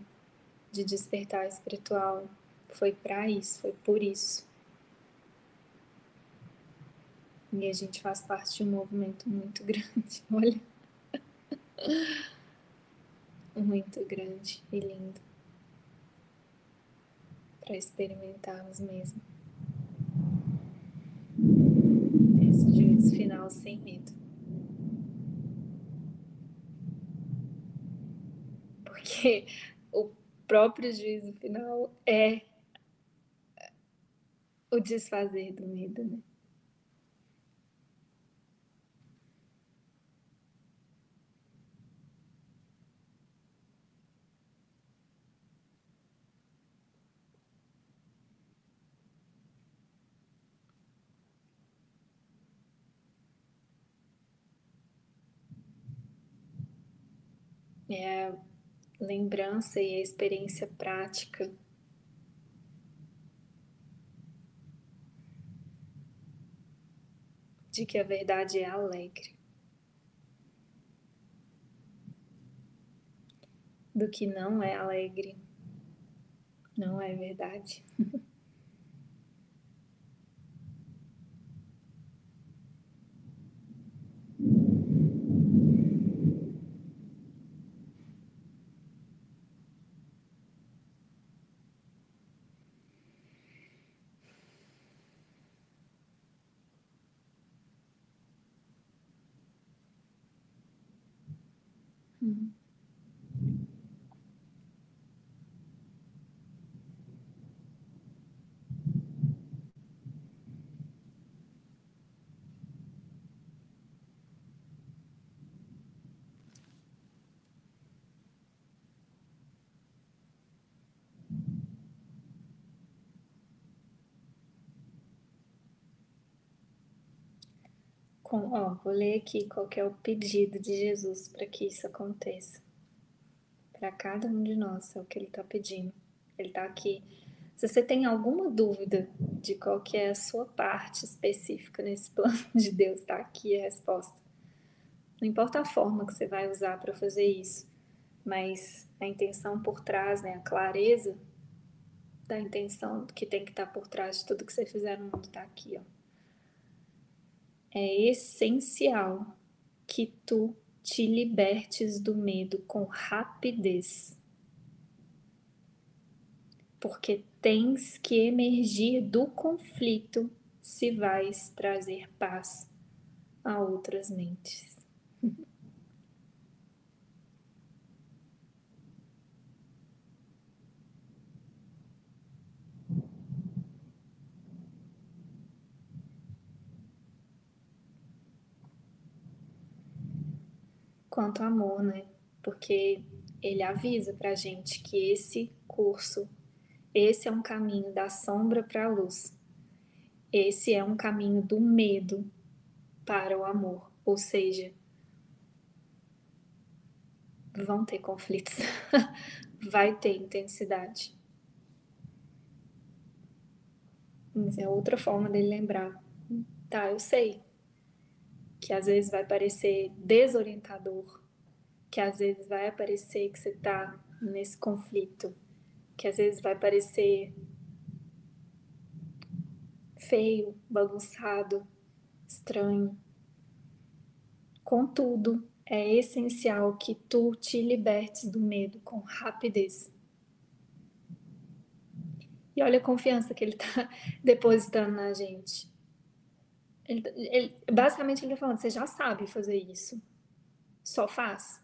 de despertar espiritual. Foi para isso, foi por isso. E a gente faz parte de um movimento muito grande, olha. Muito grande e lindo. Para experimentarmos mesmo. Esse juízo final sem medo. Porque o próprio juízo final é o desfazer do medo, né? É lembrança e a experiência prática. De que a verdade é alegre, do que não é alegre, não é verdade. Mm-hmm. Com, ó, vou ler aqui qual é o pedido de Jesus para que isso aconteça. Para cada um de nós é o que ele está pedindo. Ele está aqui. Se você tem alguma dúvida de qual que é a sua parte específica nesse plano de Deus, está aqui a resposta. Não importa a forma que você vai usar para fazer isso, mas a intenção por trás, né, a clareza, da intenção que tem que estar tá por trás de tudo que você fizer no mundo, tá aqui, ó. É essencial que tu te libertes do medo com rapidez. Porque tens que emergir do conflito se vais trazer paz a outras mentes. Quanto amor, né? Porque ele avisa pra gente que esse curso, esse é um caminho da sombra para a luz. Esse é um caminho do medo para o amor, ou seja, vão ter conflitos, vai ter intensidade. Mas é outra forma dele lembrar. Tá, eu sei que às vezes vai parecer desorientador, que às vezes vai parecer que você está nesse conflito, que às vezes vai parecer feio, bagunçado, estranho. Contudo, é essencial que tu te libertes do medo com rapidez. E olha a confiança que ele está depositando na gente. Ele, ele, basicamente, ele está falando: você já sabe fazer isso, só faz.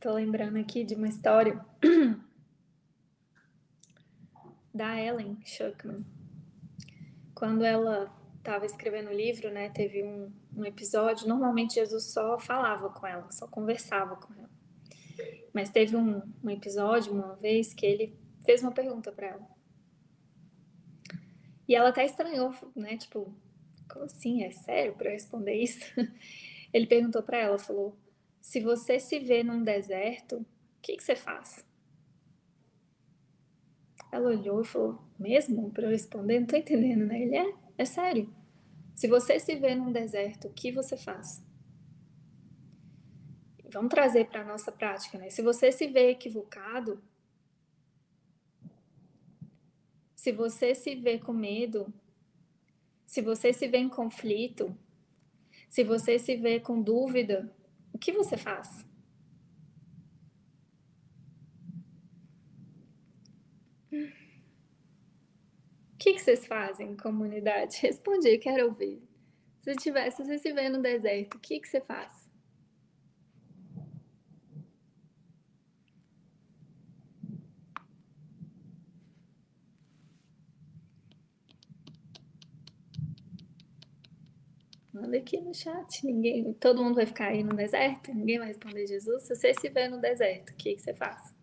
Tô lembrando aqui de uma história da Ellen Schuckman. Quando ela estava escrevendo o livro, né, teve um, um episódio. Normalmente Jesus só falava com ela, só conversava com ela. Mas teve um, um episódio, uma vez, que ele fez uma pergunta para ela. E ela até estranhou, né? Tipo, como assim? É sério para responder isso? Ele perguntou para ela, falou: se você se vê num deserto, o que, que você faz? Ela olhou e falou: Mesmo? Para eu responder? Não tô entendendo, né? Ele é, é sério. Se você se vê num deserto, o que você faz? Vamos trazer para a nossa prática, né? Se você se vê equivocado, se você se vê com medo, se você se vê em conflito, se você se vê com dúvida, o que você faz? O que, que vocês fazem, comunidade? Responde aí, quero ouvir. Se, tiver, se você se vê no deserto, o que, que você faz? Manda aqui no chat. Ninguém, todo mundo vai ficar aí no deserto? Ninguém vai responder Jesus? Se você se vê no deserto, o que, que você faz?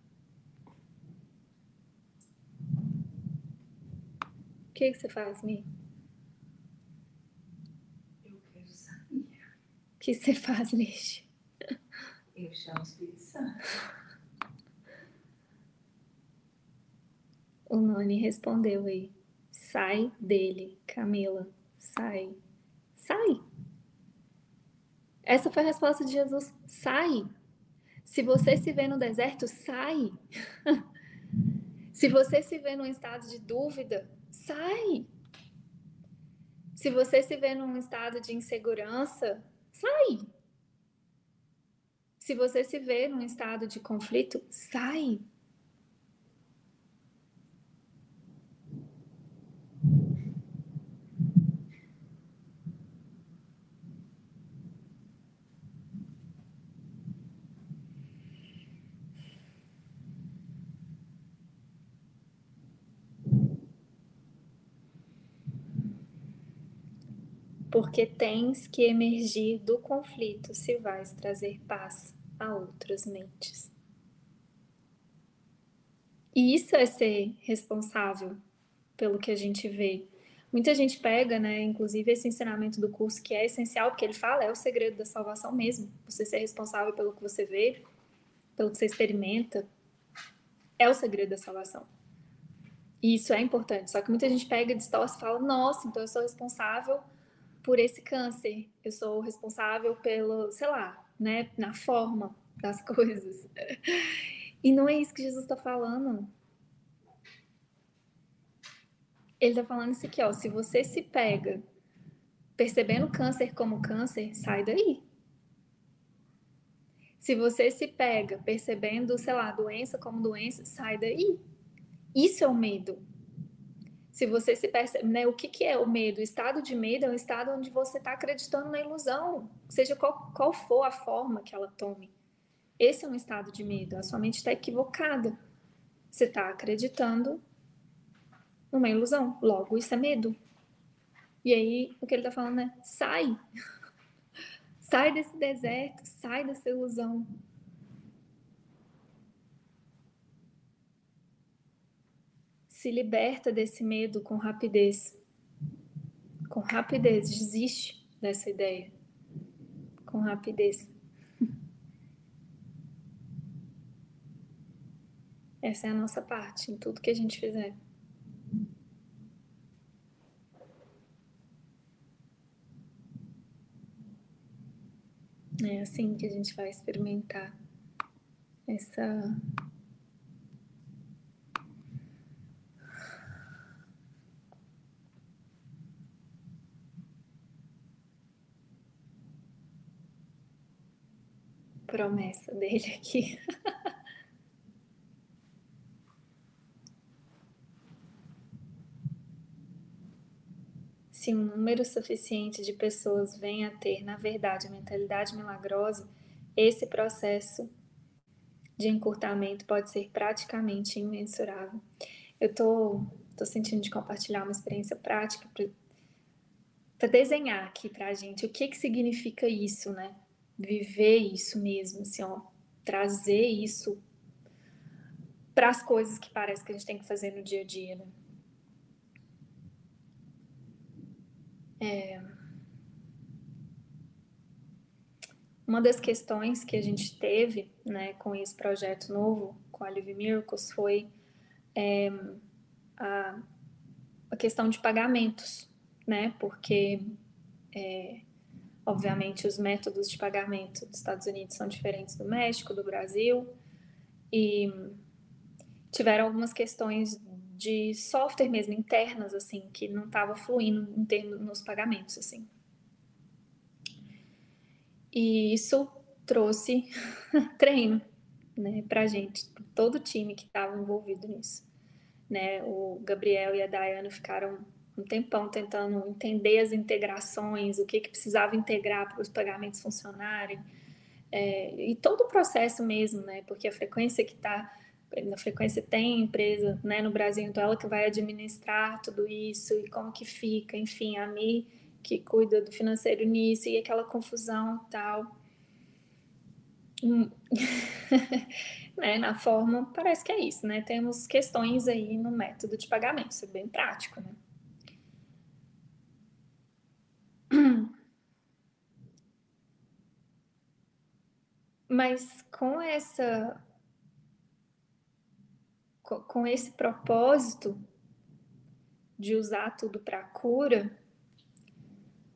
O que, que você faz, Mi? Eu quero saber. O que você faz, Lixe? Eu chamo o Espírito Santo. O Noni respondeu aí. Sai dele, Camila. Sai. Sai. Essa foi a resposta de Jesus. Sai. Se você se vê no deserto, sai. se você se vê num estado de dúvida, sai. Se você se vê num estado de insegurança, sai. Se você se vê num estado de conflito, sai. Porque tens que emergir do conflito se vais trazer paz a outras mentes. E isso é ser responsável pelo que a gente vê. Muita gente pega, né, inclusive esse ensinamento do curso que é essencial, porque ele fala, é o segredo da salvação mesmo. Você ser responsável pelo que você vê, pelo que você experimenta, é o segredo da salvação. E isso é importante. Só que muita gente pega, distorce e fala: "Nossa, então eu sou responsável por esse câncer. Eu sou responsável pelo, sei lá, né, na forma das coisas. E não é isso que Jesus está falando. Ele está falando isso aqui, ó. Se você se pega percebendo câncer como câncer, sai daí. Se você se pega percebendo, sei lá, doença como doença, sai daí. Isso é o medo. Se você se percebe, né, o que, que é o medo? O estado de medo é um estado onde você está acreditando na ilusão, seja qual, qual for a forma que ela tome. Esse é um estado de medo. A sua mente está equivocada. Você está acreditando numa ilusão. Logo, isso é medo. E aí, o que ele está falando é: sai. sai desse deserto, sai dessa ilusão. Se liberta desse medo com rapidez. Com rapidez, desiste dessa ideia. Com rapidez. Essa é a nossa parte em tudo que a gente fizer. É assim que a gente vai experimentar essa promessa dele aqui. Se um número suficiente de pessoas vem a ter, na verdade, a mentalidade milagrosa, esse processo de encurtamento pode ser praticamente imensurável. Eu tô, tô sentindo de compartilhar uma experiência prática para desenhar aqui para a gente o que, que significa isso, né? Viver isso mesmo, assim, ó, trazer isso para as coisas que parece que a gente tem que fazer no dia a dia, né? É... Uma das questões que a gente teve, né, com esse projeto novo, com a Live Miracles, foi é, a, a questão de pagamentos, né, porque é, Obviamente, os métodos de pagamento dos Estados Unidos são diferentes do México, do Brasil, e tiveram algumas questões de software mesmo internas assim que não estava fluindo em termos nos pagamentos assim. E isso trouxe treino, né, para gente, todo o time que estava envolvido nisso, né? O Gabriel e a Dayana ficaram um tempão tentando entender as integrações, o que, que precisava integrar para os pagamentos funcionarem, é, e todo o processo mesmo, né? Porque a frequência que está, na frequência tem empresa né, no Brasil, então ela que vai administrar tudo isso e como que fica, enfim, a Mi que cuida do financeiro nisso e aquela confusão tal. Hum. né, na forma, parece que é isso, né? Temos questões aí no método de pagamento, isso é bem prático, né? Mas com essa com esse propósito de usar tudo para cura,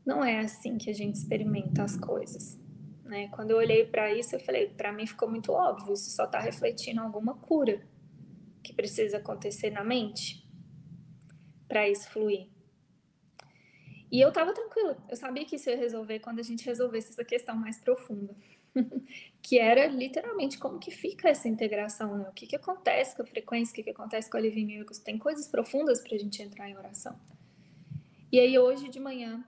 não é assim que a gente experimenta as coisas. Né? Quando eu olhei para isso, eu falei, para mim ficou muito óbvio, isso só está refletindo alguma cura que precisa acontecer na mente para isso fluir. E eu estava tranquila, eu sabia que isso ia resolver quando a gente resolvesse essa questão mais profunda. que era literalmente como que fica essa integração, né? O que, que acontece com a frequência, o que, que acontece com a Living Miracles. Tem coisas profundas para a gente entrar em oração. E aí hoje de manhã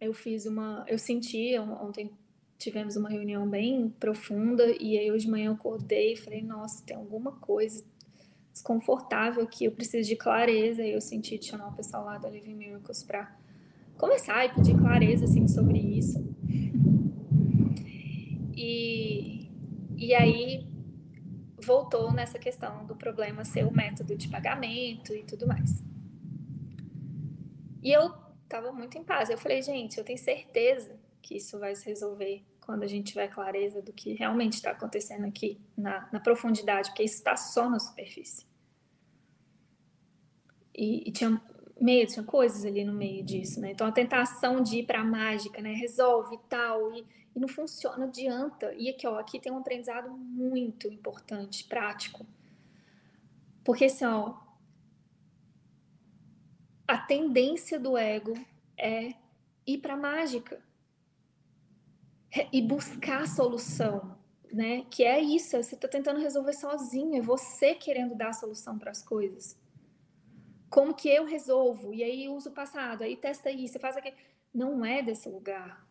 eu fiz uma, eu senti ontem tivemos uma reunião bem profunda e aí hoje de manhã eu acordei e falei, nossa, tem alguma coisa desconfortável aqui, eu preciso de clareza e eu senti de chamar o pessoal lá da Living Miracles para começar e pedir clareza assim sobre isso. E, e aí voltou nessa questão do problema ser o método de pagamento e tudo mais. E eu estava muito em paz. Eu falei, gente, eu tenho certeza que isso vai se resolver quando a gente tiver clareza do que realmente está acontecendo aqui na, na, profundidade, porque isso está só na superfície. E, e, tinha medo, tinha coisas ali no meio disso, né? Então a tentação de ir para a mágica, né? Resolve tal e, e não funciona, não adianta. E aqui, ó, aqui tem um aprendizado muito importante, prático. Porque assim, ó, a tendência do ego é ir para a mágica e buscar a solução, né? Que é isso, você está tentando resolver sozinho, é você querendo dar a solução para as coisas. Como que eu resolvo? E aí usa o passado, aí testa isso, faz aquilo. Não é desse lugar.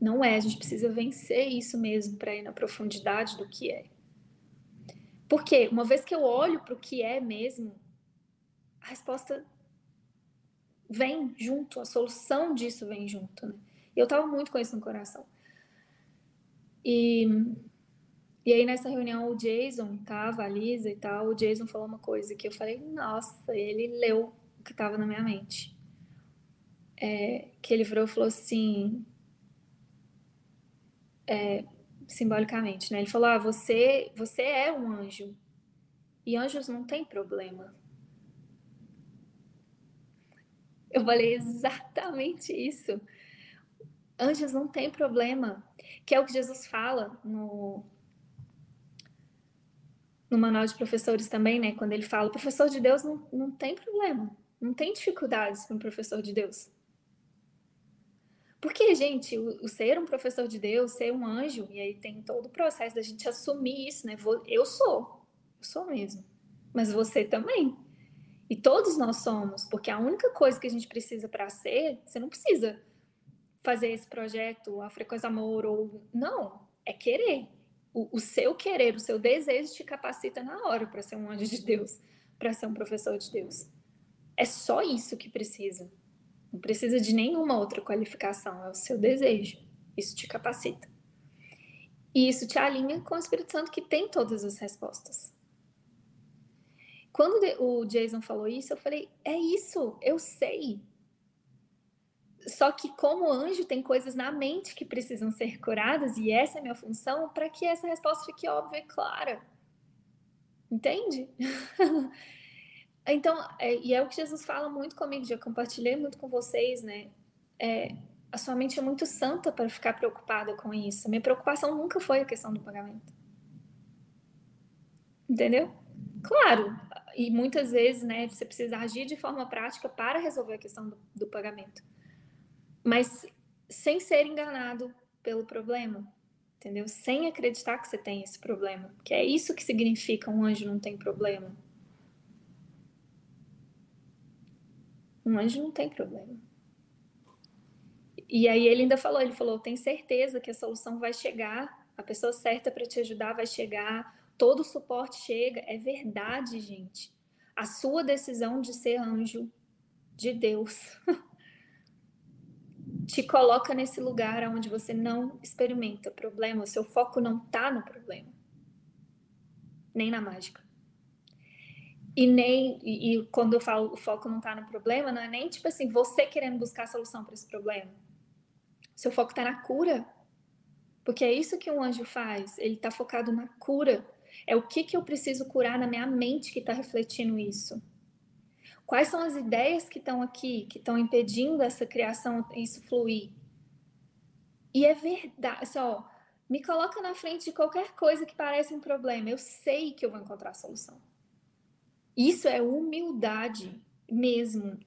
Não é, a gente precisa vencer isso mesmo para ir na profundidade do que é. Porque uma vez que eu olho para o que é mesmo, a resposta vem junto, a solução disso vem junto, né? E eu tava muito com isso no coração. E, e aí nessa reunião o Jason tava, a Lisa e tal, o Jason falou uma coisa que eu falei, nossa, ele leu o que tava na minha mente. É, que ele virou e falou assim, é, simbolicamente, né? Ele falou, ah, você, você é um anjo. E anjos não tem problema. Eu falei exatamente isso. Anjos não tem problema, que é o que Jesus fala no no manual de professores também, né? Quando ele fala, professor de Deus não, não tem problema, não tem dificuldades para um professor de Deus. Porque, gente, o, o, ser um professor de Deus, ser um anjo, e aí tem todo o processo da gente assumir isso, né? Eu sou, eu sou mesmo, mas você também. E todos nós somos, porque a única coisa que a gente precisa para ser, você não precisa fazer esse projeto, a Frequência Amor, ou. Não, é querer. O, o seu querer, o seu desejo te capacita na hora para ser um anjo de Deus, para ser um professor de Deus. É só isso que precisa. Não precisa de nenhuma outra qualificação, é o seu desejo. Isso te capacita. E isso te alinha com o Espírito Santo que tem todas as respostas. Quando o Jason falou isso, eu falei: é isso, eu sei. Só que, como anjo, tem coisas na mente que precisam ser curadas, e essa é a minha função, para que essa resposta fique óbvia e clara. Entende? então, é, e é o que Jesus fala muito comigo, já compartilhei muito com vocês, né? É, a sua mente é muito santa para ficar preocupada com isso. Minha preocupação nunca foi a questão do pagamento. Entendeu? Claro, e muitas vezes, né, você precisa agir de forma prática para resolver a questão do, do pagamento mas sem ser enganado pelo problema, entendeu? Sem acreditar que você tem esse problema, que é isso que significa um anjo não tem problema. Um anjo não tem problema. E aí ele ainda falou, ele falou, tem certeza que a solução vai chegar, a pessoa certa para te ajudar vai chegar, todo o suporte chega. É verdade, gente. A sua decisão de ser anjo de Deus te coloca nesse lugar onde você não experimenta problema, o seu foco não está no problema, nem na mágica. E nem e, e, quando eu falo o foco não está no problema, não é nem tipo assim, você querendo buscar a solução para esse problema. Seu foco está na cura. Porque é isso que um anjo faz, ele está focado na cura. É o que, que eu preciso curar na minha mente que está refletindo isso. Quais são as ideias que estão aqui, que estão impedindo essa criação, isso fluir? E é verdade, só me coloca na frente de qualquer coisa que pareça um problema, eu sei que eu vou encontrar a solução. Isso é humildade mesmo.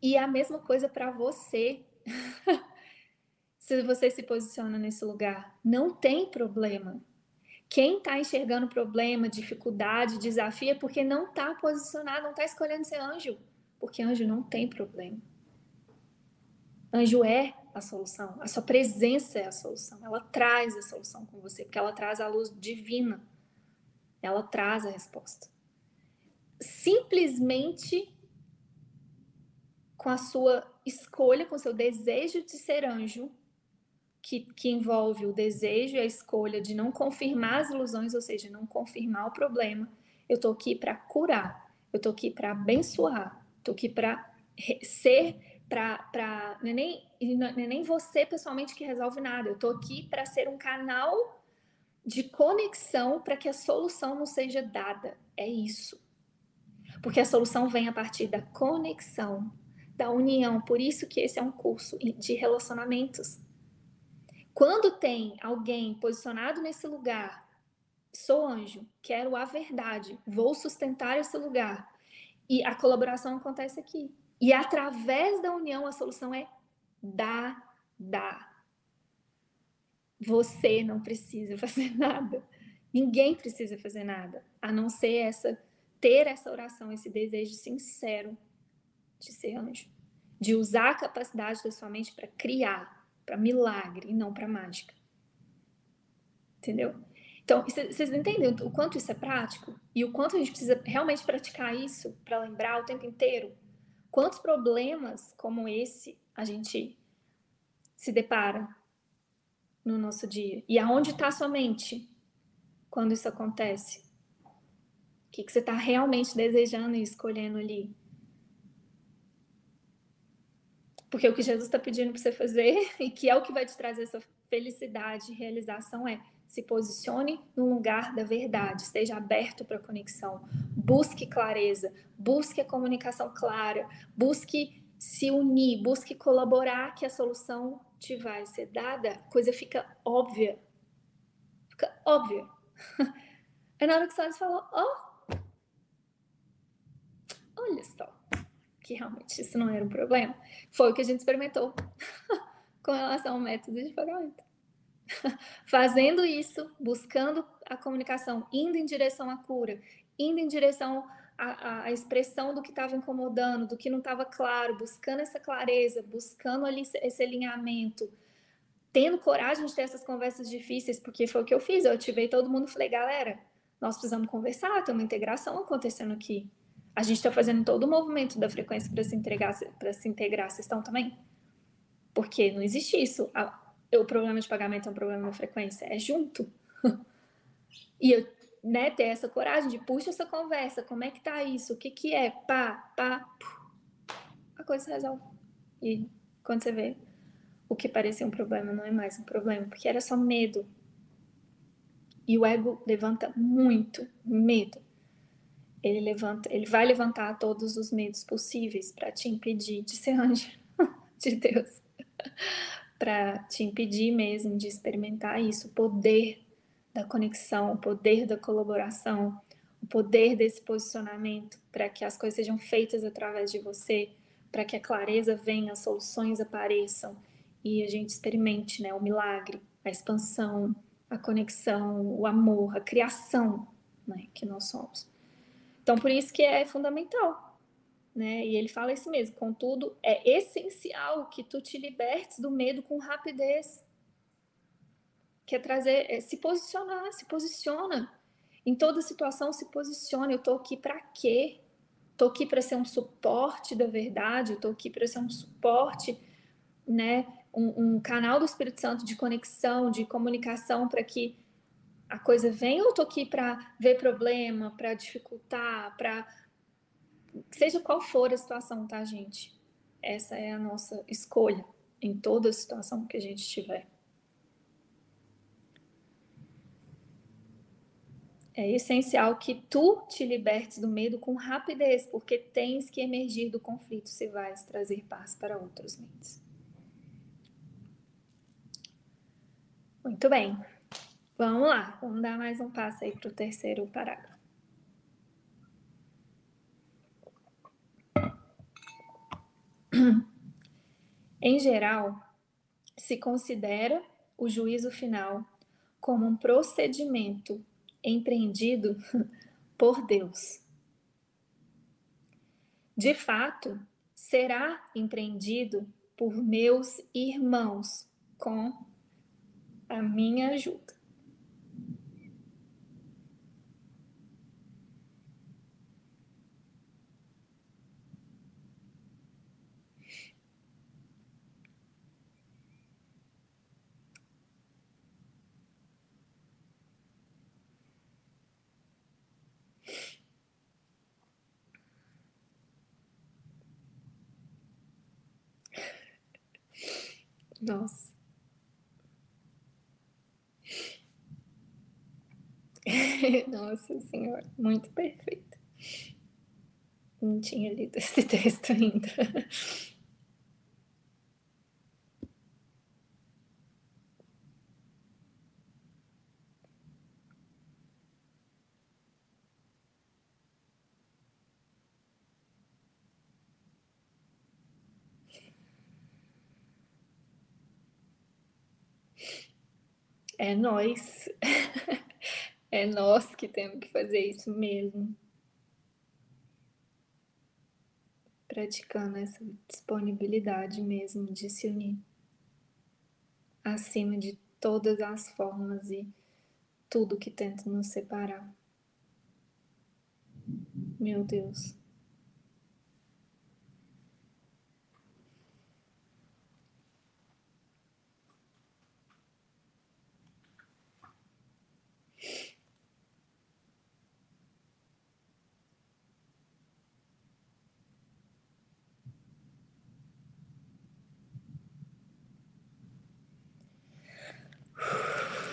E é a mesma coisa para você. se você se posiciona nesse lugar, não tem problema. Quem está enxergando problema, dificuldade, desafio é porque não está posicionado, não está escolhendo ser anjo. Porque anjo não tem problema. Anjo é a solução, a sua presença é a solução. Ela traz a solução com você, porque ela traz a luz divina. Ela traz a resposta. Simplesmente com a sua escolha, com o seu desejo de ser anjo, que, que envolve o desejo e a escolha de não confirmar as ilusões, ou seja, não confirmar o problema. Eu estou aqui para curar, eu estou aqui para abençoar, estou aqui para ser, para. Não, é nem, não é nem você pessoalmente que resolve nada, eu estou aqui para ser um canal de conexão para que a solução não seja dada. É isso. Porque a solução vem a partir da conexão, da união. Por isso que esse é um curso de relacionamentos. Quando tem alguém posicionado nesse lugar, sou anjo, quero a verdade, vou sustentar esse lugar. E a colaboração acontece aqui. E através da união a solução é dar, dar. Você não precisa fazer nada. Ninguém precisa fazer nada, a não ser essa ter essa oração, esse desejo sincero de ser anjo, de usar a capacidade da sua mente para criar, para milagre e não para mágica. Entendeu? Então, vocês entendem o quanto isso é prático e o quanto a gente precisa realmente praticar isso para lembrar o tempo inteiro? Quantos problemas como esse a gente se depara no nosso dia? E aonde está a sua mente quando isso acontece? O que, que você está realmente desejando e escolhendo ali? Porque o que Jesus está pedindo para você fazer, e que é o que vai te trazer essa felicidade e realização, é se posicione no lugar da verdade, esteja aberto para a conexão, busque clareza, busque a comunicação clara, busque se unir, busque colaborar que a solução te vai ser dada, a coisa fica óbvia. Fica óbvia. Aí na hora que Salles falou, ó, oh, olha só, que realmente isso não era um problema. Foi o que a gente experimentou com relação ao método de pagamento. Fazendo isso, buscando a comunicação, indo em direção à cura, indo em direção à, à expressão do que estava incomodando, do que não estava claro, buscando essa clareza, buscando ali esse alinhamento, tendo coragem de ter essas conversas difíceis, porque foi o que eu fiz. Eu ativei todo mundo e falei, galera, nós precisamos conversar, tem uma integração acontecendo aqui. A gente está fazendo todo o movimento da frequência para se, integrar, para se integrar. Vocês estão também? Porque não existe isso o problema de pagamento é um problema de frequência, é junto. e eu, né, ter essa coragem de puxa essa conversa, como é que tá isso? O que que é? Pá, pá, a coisa resolve. E quando você vê, o que parecia um problema não é mais um problema, porque era só medo. E o ego levanta muito medo. Ele levanta, ele vai levantar todos os medos possíveis para te impedir de ser anjo de Deus para te impedir mesmo de experimentar isso, o poder da conexão, o poder da colaboração, o poder desse posicionamento para que as coisas sejam feitas através de você, para que a clareza venha, as soluções apareçam e a gente experimente, né, o milagre, a expansão, a conexão, o amor, a criação, né, que nós somos. Então, por isso que é fundamental né? E ele fala isso mesmo. Contudo, é essencial que tu te libertes do medo com rapidez. Quer trazer, é, se posicionar, se posiciona. Em toda situação, se posiciona. Eu tô aqui para quê? Tô aqui para ser um suporte da verdade. Tô aqui para ser um suporte, né? Um, um canal do Espírito Santo de conexão, de comunicação para que a coisa venha. Ou eu tô aqui para ver problema, para dificultar, para seja qual for a situação, tá, gente? Essa é a nossa escolha em toda situação que a gente tiver. É essencial que tu te libertes do medo com rapidez, porque tens que emergir do conflito se vais trazer paz para outros mentes. Muito bem. Vamos lá, vamos dar mais um passo aí para o terceiro parágrafo. Em geral, se considera o juízo final como um procedimento empreendido por Deus. De fato, será empreendido por meus irmãos com a minha ajuda. Nossa. Nossa Senhora, muito perfeito. Não tinha lido esse texto ainda. É nós. É nós que temos que fazer isso mesmo. Praticando essa disponibilidade mesmo de se unir acima de todas as formas e tudo que tenta nos separar. Meu Deus.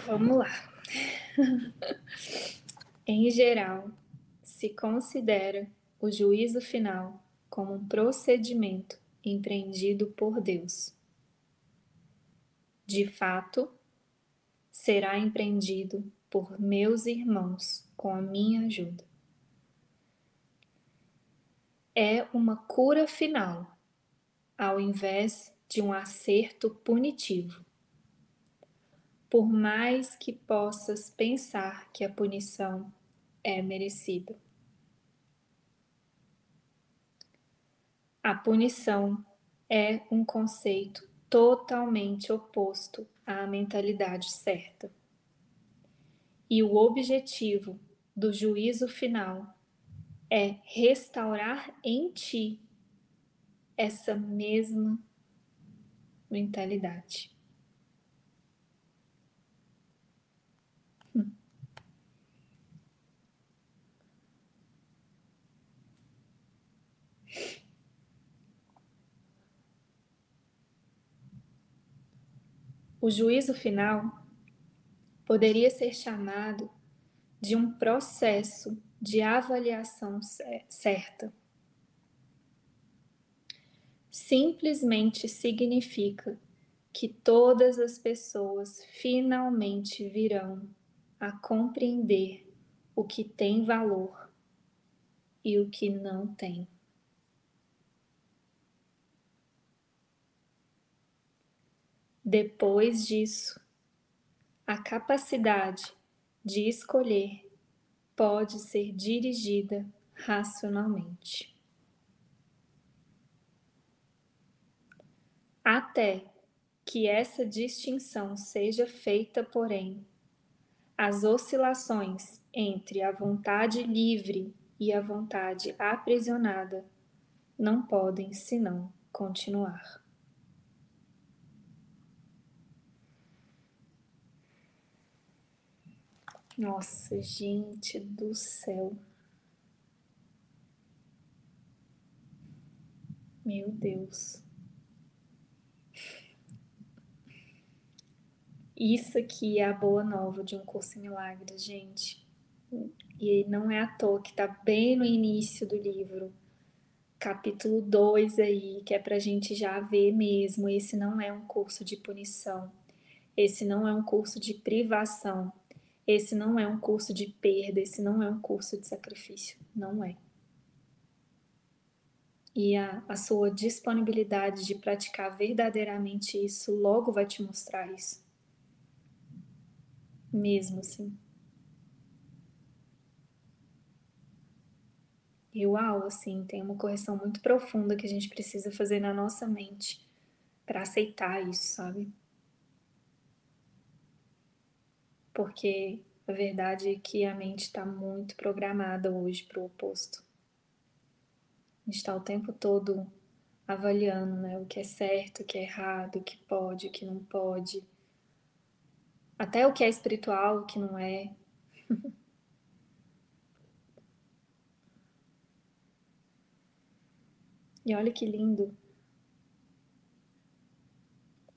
Vamos lá. em geral, se considera o juízo final como um procedimento empreendido por Deus. De fato, será empreendido por meus irmãos com a minha ajuda. É uma cura final, ao invés de um acerto punitivo por mais que possas pensar que a punição é merecida. A punição é um conceito totalmente oposto à mentalidade certa. E o objetivo do juízo final é restaurar em ti essa mesma mentalidade. O juízo final poderia ser chamado de um processo de avaliação certa. Simplesmente significa que todas as pessoas finalmente virão a compreender o que tem valor e o que não tem. Depois disso, a capacidade de escolher pode ser dirigida racionalmente. Até que essa distinção seja feita, porém, as oscilações entre a vontade livre e a vontade aprisionada não podem senão continuar. Nossa, gente do céu. Meu Deus. Isso aqui é a boa nova de um curso em milagres, gente. E não é à toa que tá bem no início do livro, capítulo 2 aí, que é pra gente já ver mesmo. Esse não é um curso de punição. Esse não é um curso de privação esse não é um curso de perda, esse não é um curso de sacrifício. Não é. E a, a sua disponibilidade de praticar verdadeiramente isso logo vai te mostrar isso. Mesmo assim. E uau, assim, tem uma correção muito profunda que a gente precisa fazer na nossa mente para aceitar isso, sabe? Porque a verdade é que a mente está muito programada hoje para o oposto. A gente está o tempo todo avaliando né, o que é certo, o que é errado, o que pode, o que não pode. Até o que é espiritual, o que não é. e olha que lindo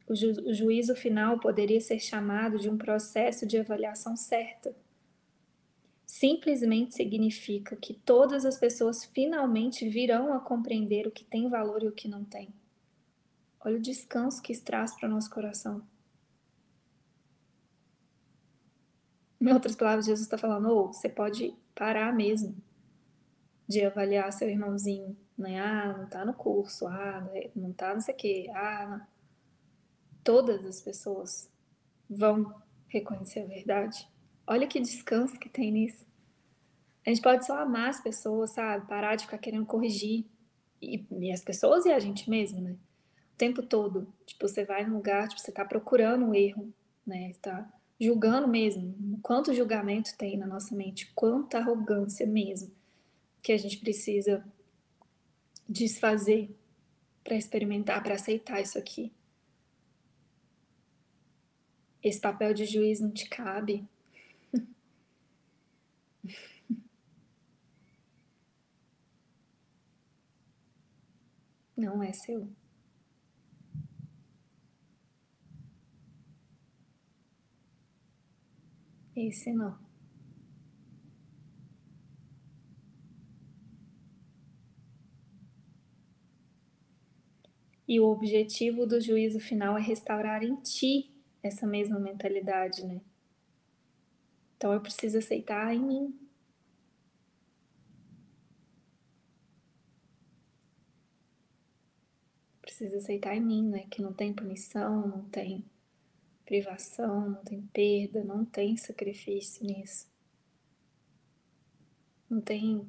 o, ju o juízo final poderia ser chamado de um processo de avaliação certa. simplesmente significa que todas as pessoas finalmente virão a compreender o que tem valor e o que não tem. Olha o descanso que isso traz para o nosso coração. Em outras palavras, Jesus está falando: oh, você pode parar mesmo de avaliar seu irmãozinho, né? Ah, não tá no curso, ah, não tá não sei o quê, ah. Todas as pessoas vão reconhecer a verdade. Olha que descanso que tem nisso. A gente pode só amar as pessoas, sabe? Parar de ficar querendo corrigir. E, e as pessoas e a gente mesmo, né? O tempo todo. Tipo, você vai num lugar, tipo, você tá procurando um erro, né? Tá julgando mesmo. Quanto julgamento tem na nossa mente, quanta arrogância mesmo que a gente precisa desfazer para experimentar, para aceitar isso aqui. Esse papel de juiz não te cabe. Não é seu. Esse não. E o objetivo do juízo final é restaurar em ti essa mesma mentalidade, né? Então eu preciso aceitar em mim. Preciso aceitar em mim, né? Que não tem punição, não tem privação, não tem perda, não tem sacrifício nisso. Não tem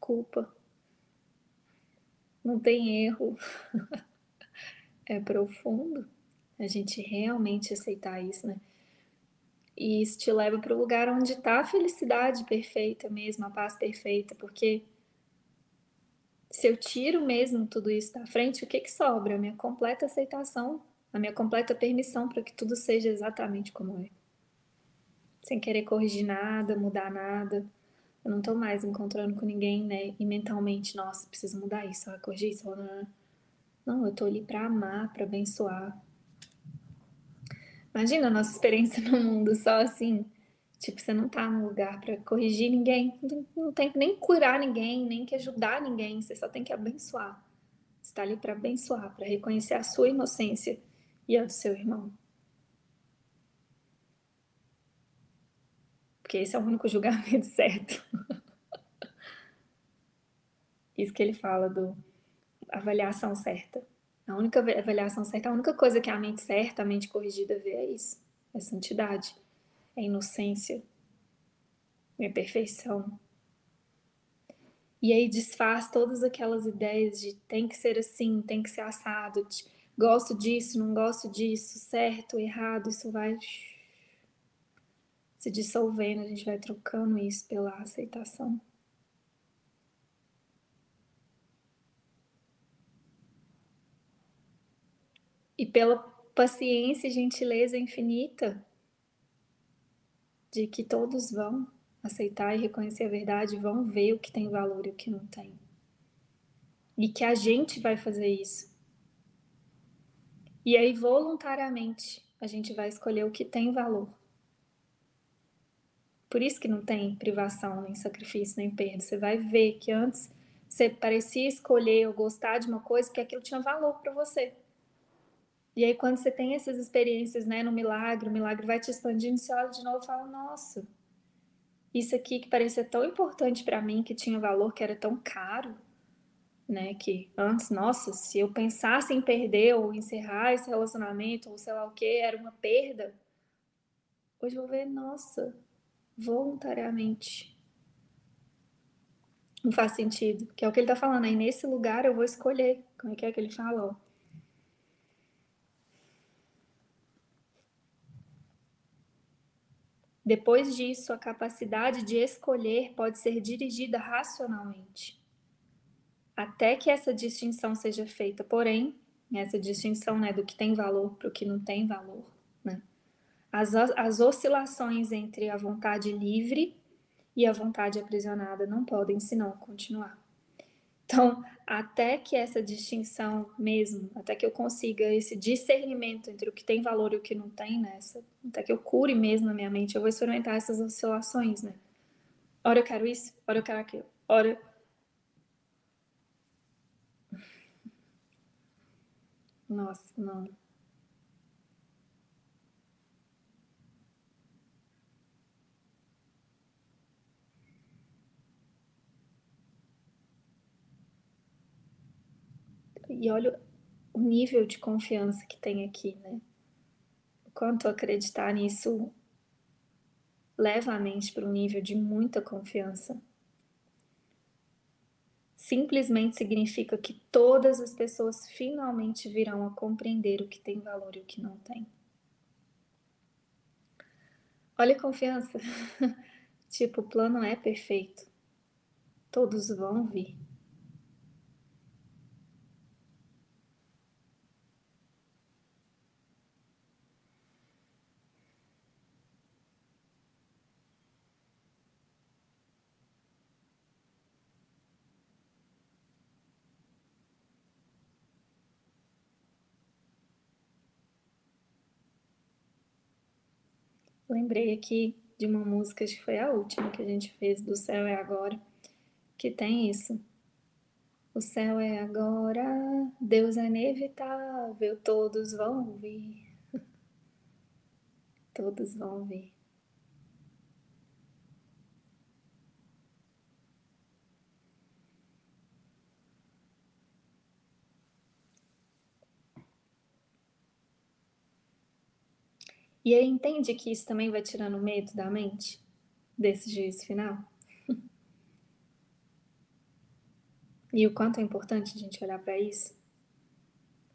culpa. Não tem erro. é profundo a gente realmente aceitar isso, né? E isso te leva para o lugar onde está a felicidade perfeita mesmo, a paz perfeita, porque se eu tiro mesmo tudo isso da frente, o que, que sobra? A minha completa aceitação, a minha completa permissão para que tudo seja exatamente como é. Sem querer corrigir nada, mudar nada. Eu não estou mais encontrando com ninguém, né? E mentalmente, nossa, preciso mudar isso, corrigir isso. Não, não eu estou ali para amar, para abençoar, Imagina a nossa experiência no mundo só assim. Tipo, você não tá no lugar para corrigir ninguém, não tem nem curar ninguém, nem que ajudar ninguém, você só tem que abençoar. Você está ali para abençoar, para reconhecer a sua inocência e a do seu irmão. Porque esse é o único julgamento certo. Isso que ele fala do avaliação certa. A única avaliação certa, a única coisa que a mente certa, a mente corrigida vê é isso. É santidade, é inocência, é perfeição. E aí desfaz todas aquelas ideias de tem que ser assim, tem que ser assado, de, gosto disso, não gosto disso, certo, errado, isso vai se dissolvendo, a gente vai trocando isso pela aceitação. E pela paciência e gentileza infinita de que todos vão aceitar e reconhecer a verdade, vão ver o que tem valor e o que não tem. E que a gente vai fazer isso. E aí, voluntariamente, a gente vai escolher o que tem valor. Por isso que não tem privação, nem sacrifício, nem perda. Você vai ver que antes você parecia escolher ou gostar de uma coisa porque aquilo tinha valor para você. E aí, quando você tem essas experiências, né, no milagre, o milagre vai te expandindo, você olha de novo e fala: Nossa, isso aqui que parecia tão importante para mim, que tinha valor, que era tão caro, né? Que antes, nossa, se eu pensasse em perder ou encerrar esse relacionamento, ou sei lá o que, era uma perda. Hoje eu vou ver, nossa, voluntariamente. Não faz sentido, que é o que ele tá falando aí. Nesse lugar eu vou escolher. Como é que é que ele fala? Ó? Depois disso, a capacidade de escolher pode ser dirigida racionalmente. Até que essa distinção seja feita, porém, essa distinção né, do que tem valor para o que não tem valor, né? as, as oscilações entre a vontade livre e a vontade aprisionada não podem senão continuar. Então, até que essa distinção mesmo, até que eu consiga esse discernimento entre o que tem valor e o que não tem, né? até que eu cure mesmo a minha mente, eu vou experimentar essas oscilações, né? Ora eu quero isso, ora eu quero aquilo, ora. Nossa, não. E olha o nível de confiança que tem aqui, né? O quanto acreditar nisso leva a mente para um nível de muita confiança. Simplesmente significa que todas as pessoas finalmente virão a compreender o que tem valor e o que não tem. Olha a confiança. tipo, o plano é perfeito. Todos vão vir. Lembrei aqui de uma música, que foi a última que a gente fez, do Céu é Agora, que tem isso. O céu é agora, Deus é inevitável, todos vão vir. Todos vão vir. E aí entende que isso também vai tirando medo da mente desse juízo final? e o quanto é importante a gente olhar para isso?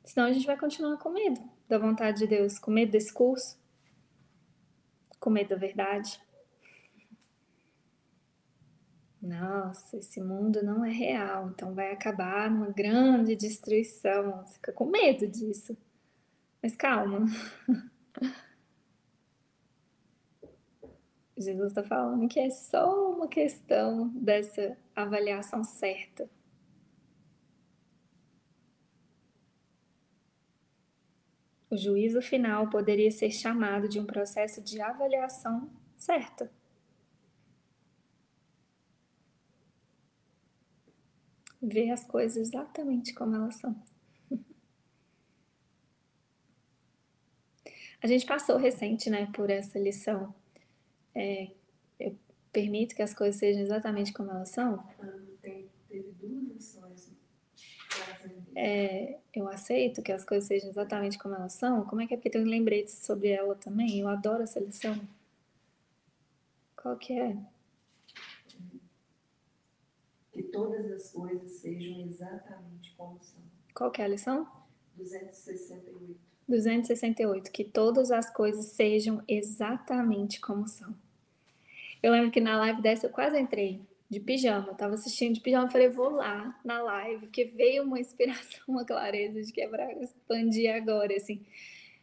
Senão a gente vai continuar com medo da vontade de Deus, com medo desse curso, com medo da verdade. Nossa, esse mundo não é real, então vai acabar numa grande destruição. Você fica com medo disso. Mas calma. Jesus está falando que é só uma questão dessa avaliação certa. O juízo final poderia ser chamado de um processo de avaliação certa. Ver as coisas exatamente como elas são. A gente passou recente, né, por essa lição é, eu permito que as coisas sejam exatamente como elas são? É, eu aceito que as coisas sejam exatamente como elas são? Como é que é? Porque tem um lembrete sobre ela também. Eu adoro essa lição. Qual que é? Que todas as coisas sejam exatamente como são. Qual que é a lição? 268. 268. Que todas as coisas sejam exatamente como são. Eu lembro que na live dessa eu quase entrei de pijama. Tava assistindo de pijama, falei, vou lá na live, porque veio uma inspiração, uma clareza de quebrar, expandir agora, assim.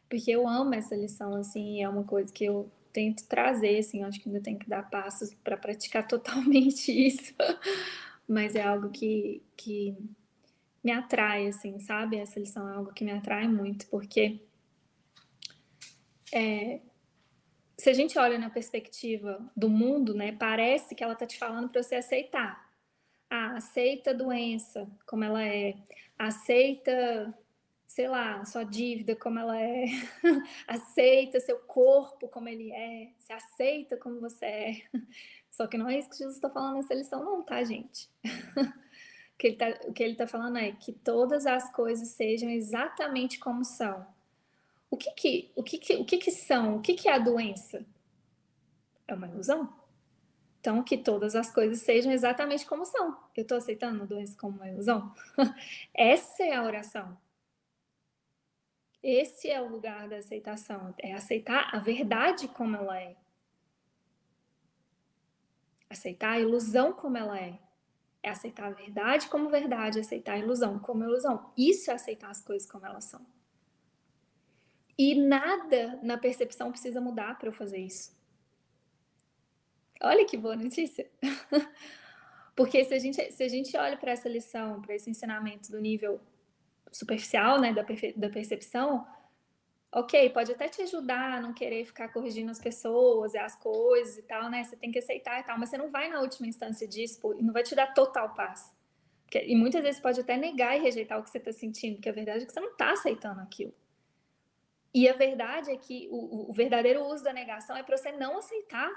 Porque eu amo essa lição, assim, é uma coisa que eu tento trazer, assim, acho que ainda tenho que dar passos para praticar totalmente isso. Mas é algo que, que me atrai, assim, sabe? Essa lição é algo que me atrai muito, porque é, se a gente olha na perspectiva do mundo, né, parece que ela está te falando para você aceitar. Ah, aceita a doença como ela é, aceita, sei lá, sua dívida como ela é, aceita seu corpo como ele é, se aceita como você é. Só que não é isso que Jesus está falando nessa lição, não, tá, gente? o que ele está tá falando é que todas as coisas sejam exatamente como são o que que, o que, que, o que, que são? O que, que é a doença? É uma ilusão. Então, que todas as coisas sejam exatamente como são. Eu estou aceitando a doença como uma ilusão? Essa é a oração. Esse é o lugar da aceitação. É aceitar a verdade como ela é. Aceitar a ilusão como ela é. É aceitar a verdade como verdade, aceitar a ilusão como ilusão. Isso é aceitar as coisas como elas são. E nada na percepção precisa mudar para eu fazer isso. Olha que boa notícia. Porque se a gente, se a gente olha para essa lição, para esse ensinamento do nível superficial, né, da, da percepção, ok, pode até te ajudar a não querer ficar corrigindo as pessoas e as coisas e tal, né? Você tem que aceitar e tal, mas você não vai na última instância disso e não vai te dar total paz. E muitas vezes pode até negar e rejeitar o que você está sentindo, porque a verdade é que você não está aceitando aquilo. E a verdade é que o, o verdadeiro uso da negação é para você não aceitar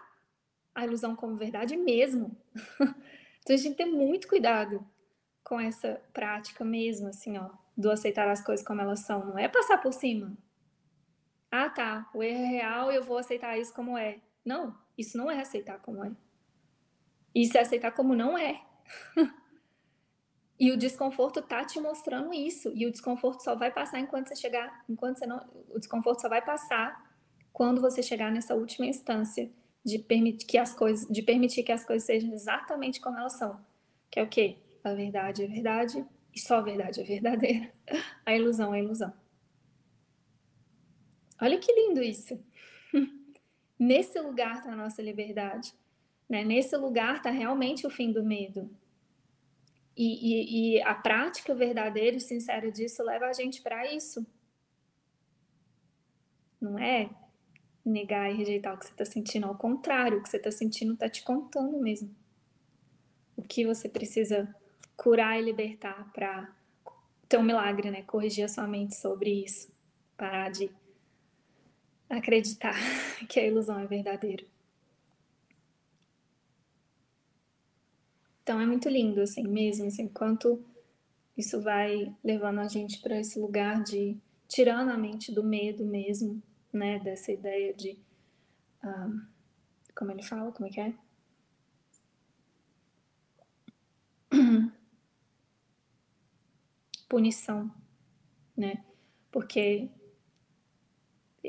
a ilusão como verdade mesmo. então a gente tem que ter muito cuidado com essa prática mesmo, assim, ó, do aceitar as coisas como elas são. Não é passar por cima. Ah, tá, o erro é real e eu vou aceitar isso como é. Não, isso não é aceitar como é. Isso é aceitar como não é. e o desconforto tá te mostrando isso. E o desconforto só vai passar enquanto você chegar, enquanto você não, o desconforto só vai passar quando você chegar nessa última instância de permitir que as coisas, de permitir que as coisas sejam exatamente como elas são. Que é o quê? A verdade é verdade e só a verdade é verdadeira. A ilusão é ilusão. Olha que lindo isso. Nesse lugar está a nossa liberdade. Né? Nesse lugar está realmente o fim do medo. E, e, e a prática verdadeira e sincera disso leva a gente para isso. Não é negar e rejeitar o que você está sentindo, ao contrário, o que você está sentindo está te contando mesmo. O que você precisa curar e libertar para ter um milagre, né? Corrigir a sua mente sobre isso. Parar de acreditar que a ilusão é verdadeira. Então é muito lindo, assim, mesmo, assim, quanto isso vai levando a gente para esse lugar de tirando a mente do medo mesmo, né, dessa ideia de, como ele fala, como é que é? punição, né? Porque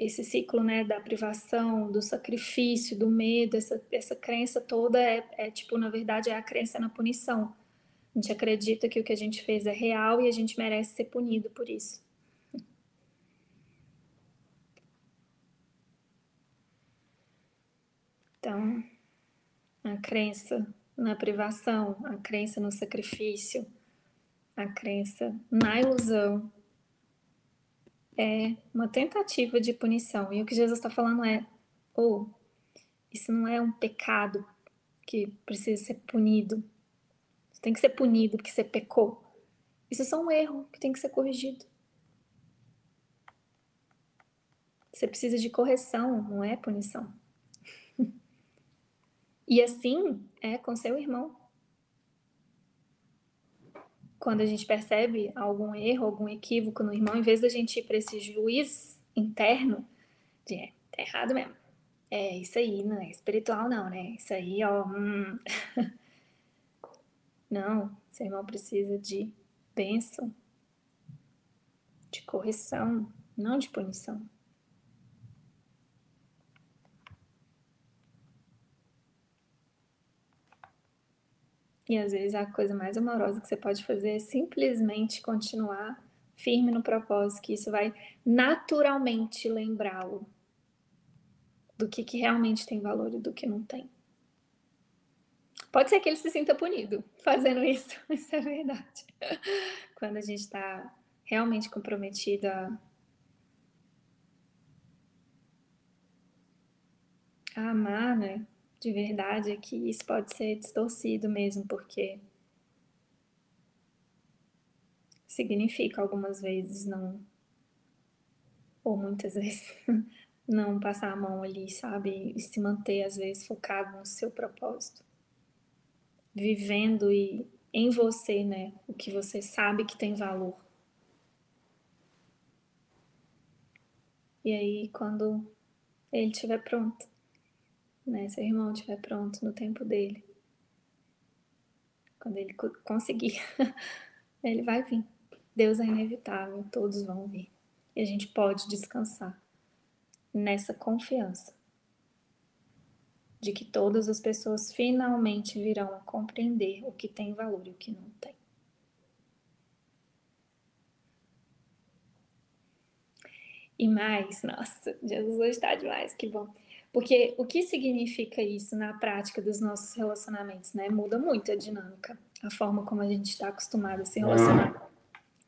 esse ciclo, né, da privação, do sacrifício, do medo, essa, essa crença toda é, é, tipo, na verdade, é a crença na punição. A gente acredita que o que a gente fez é real e a gente merece ser punido por isso. Então, a crença na privação, a crença no sacrifício, a crença na ilusão é uma tentativa de punição. E o que Jesus está falando é: ou oh, isso não é um pecado que precisa ser punido. Você tem que ser punido porque você pecou. Isso é só um erro que tem que ser corrigido. Você precisa de correção, não é punição. e assim é com seu irmão quando a gente percebe algum erro, algum equívoco no irmão, em vez da gente ir para esse juiz interno de é, tá errado mesmo. É isso aí, não é espiritual não, né? Isso aí, ó. Hum. não, seu irmão precisa de bênção, de correção, não de punição. E às vezes a coisa mais amorosa que você pode fazer é simplesmente continuar firme no propósito, que isso vai naturalmente lembrá-lo do que, que realmente tem valor e do que não tem. Pode ser que ele se sinta punido fazendo isso, isso é verdade. Quando a gente está realmente comprometida a amar, né? De verdade é que isso pode ser distorcido mesmo, porque significa algumas vezes não, ou muitas vezes, não passar a mão ali, sabe? E se manter, às vezes, focado no seu propósito. Vivendo e em você, né? O que você sabe que tem valor. E aí, quando ele estiver pronto, né, seu irmão estiver pronto no tempo dele, quando ele conseguir, ele vai vir. Deus é inevitável, todos vão vir. E a gente pode descansar nessa confiança de que todas as pessoas finalmente virão a compreender o que tem valor e o que não tem. E mais, nossa, Jesus hoje está demais, que bom. Porque o que significa isso na prática dos nossos relacionamentos, né? Muda muito a dinâmica, a forma como a gente está acostumado a se relacionar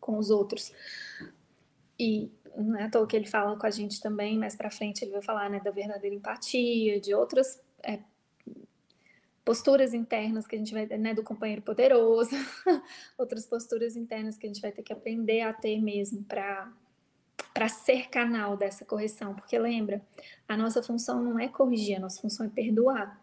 com os outros. E não é à toa que ele fala com a gente também, mais para frente ele vai falar né, da verdadeira empatia, de outras é, posturas internas que a gente vai, né, do companheiro poderoso, outras posturas internas que a gente vai ter que aprender a ter mesmo para para ser canal dessa correção, porque lembra, a nossa função não é corrigir, a nossa função é perdoar.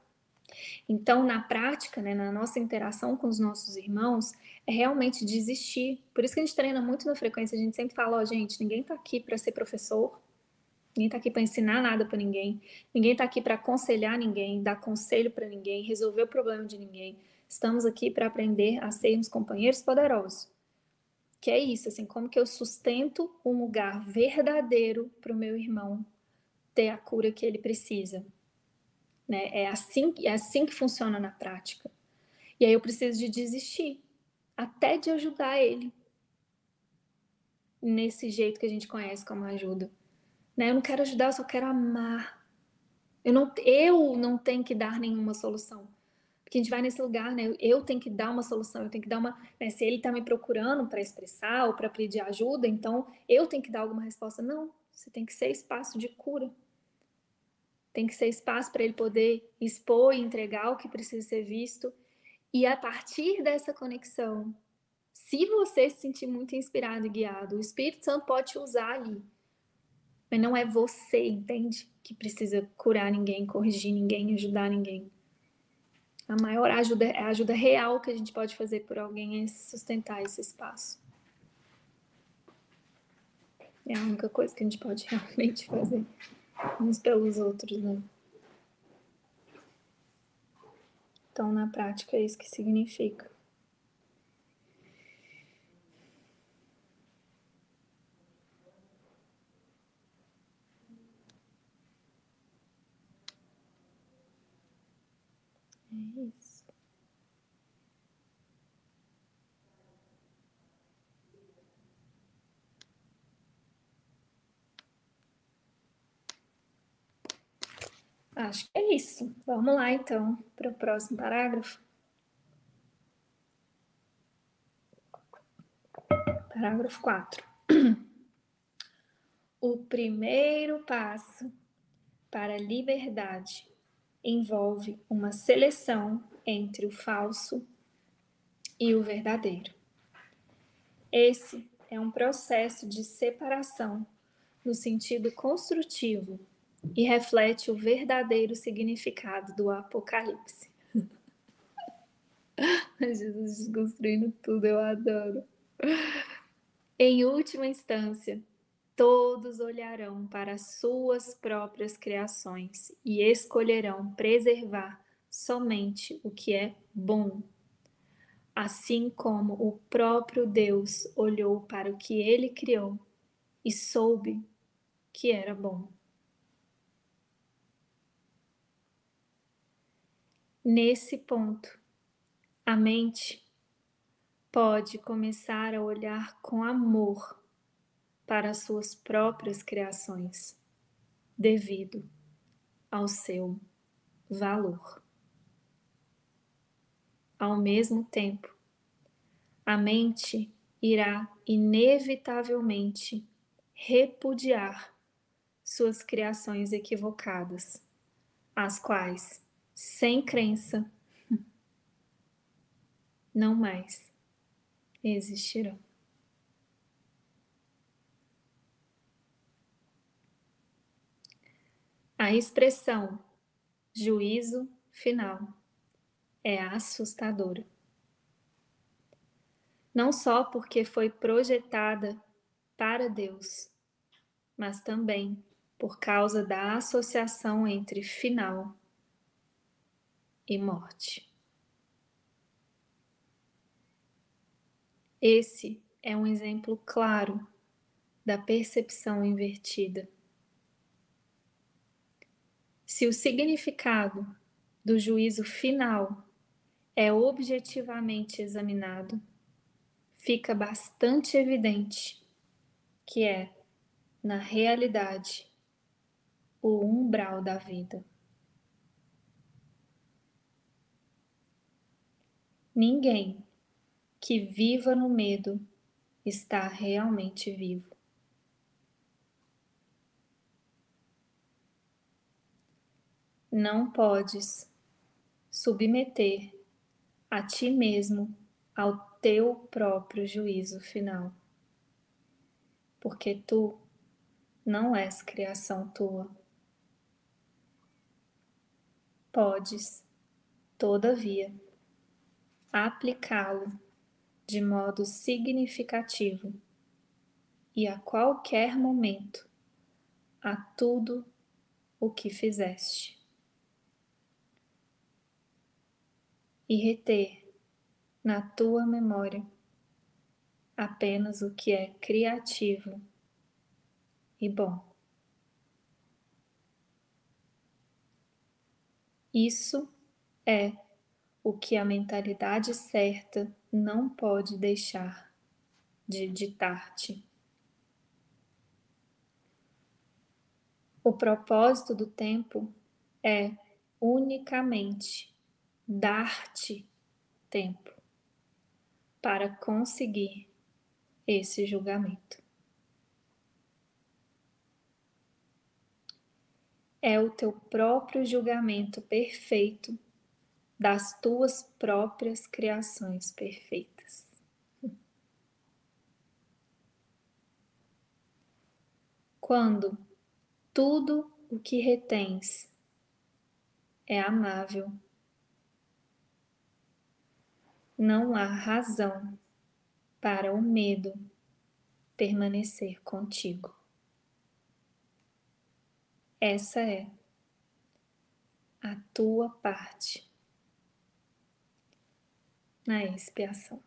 Então, na prática, né, na nossa interação com os nossos irmãos, é realmente desistir. Por isso que a gente treina muito na frequência, a gente sempre fala, ó, oh, gente, ninguém está aqui para ser professor, ninguém está aqui para ensinar nada para ninguém, ninguém está aqui para aconselhar ninguém, dar conselho para ninguém, resolver o problema de ninguém. Estamos aqui para aprender a sermos companheiros poderosos. Que é isso, assim, como que eu sustento um lugar verdadeiro para o meu irmão ter a cura que ele precisa. Né? É, assim, é assim que funciona na prática. E aí eu preciso de desistir até de ajudar ele nesse jeito que a gente conhece como ajuda. Né? Eu não quero ajudar, eu só quero amar. Eu não, eu não tenho que dar nenhuma solução. Porque a gente vai nesse lugar, né? Eu tenho que dar uma solução, eu tenho que dar uma. Né? Se ele está me procurando para expressar ou para pedir ajuda, então eu tenho que dar alguma resposta. Não, você tem que ser espaço de cura. Tem que ser espaço para ele poder expor e entregar o que precisa ser visto e a partir dessa conexão, se você se sentir muito inspirado e guiado, o Espírito Santo pode te usar ali. Mas não é você, entende? Que precisa curar ninguém, corrigir ninguém, ajudar ninguém. A maior ajuda, a ajuda real que a gente pode fazer por alguém é sustentar esse espaço. É a única coisa que a gente pode realmente fazer uns pelos outros, né? Então, na prática, é isso que significa. Acho que é isso. Vamos lá, então, para o próximo parágrafo. Parágrafo 4. O primeiro passo para a liberdade envolve uma seleção entre o falso e o verdadeiro. Esse é um processo de separação no sentido construtivo e reflete o verdadeiro significado do Apocalipse. Jesus desconstruindo tudo, eu adoro. Em última instância, todos olharão para suas próprias criações e escolherão preservar somente o que é bom. Assim como o próprio Deus olhou para o que ele criou e soube que era bom. Nesse ponto, a mente pode começar a olhar com amor para as suas próprias criações, devido ao seu valor. Ao mesmo tempo, a mente irá inevitavelmente repudiar suas criações equivocadas, as quais sem crença, não mais existirão. A expressão juízo final é assustadora. Não só porque foi projetada para Deus, mas também por causa da associação entre final e morte. Esse é um exemplo claro da percepção invertida. Se o significado do juízo final é objetivamente examinado, fica bastante evidente que é, na realidade, o umbral da vida. Ninguém que viva no medo está realmente vivo. Não podes submeter a ti mesmo ao teu próprio juízo final, porque tu não és criação tua. Podes, todavia aplicá-lo de modo significativo e a qualquer momento a tudo o que fizeste. E reter na tua memória apenas o que é criativo e bom. Isso é o que a mentalidade certa não pode deixar de ditar-te. O propósito do tempo é unicamente dar-te tempo para conseguir esse julgamento. É o teu próprio julgamento perfeito das tuas próprias criações perfeitas. Quando tudo o que retens é amável, não há razão para o medo permanecer contigo. Essa é a tua parte na expiação.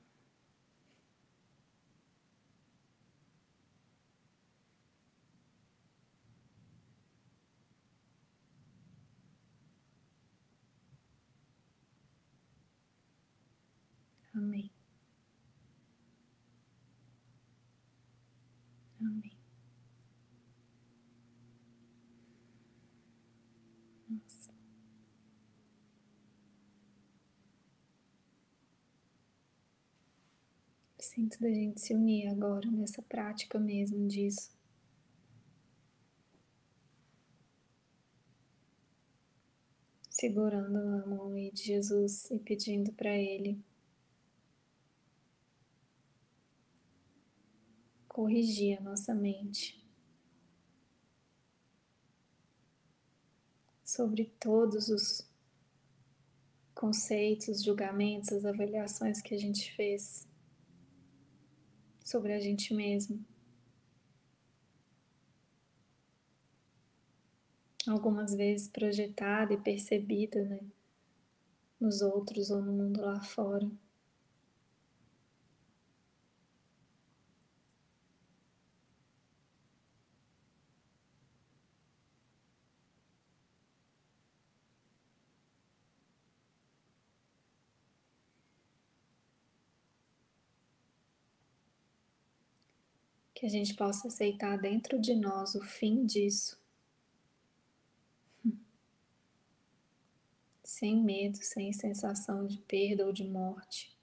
Amém. Amém. Nossa. Sinto da gente se unir agora nessa prática mesmo disso. Segurando a mão de Jesus e pedindo para Ele corrigir a nossa mente sobre todos os conceitos, julgamentos, as avaliações que a gente fez sobre a gente mesmo. Algumas vezes projetada e percebida, né? Nos outros ou no mundo lá fora. Que a gente possa aceitar dentro de nós o fim disso. Sem medo, sem sensação de perda ou de morte.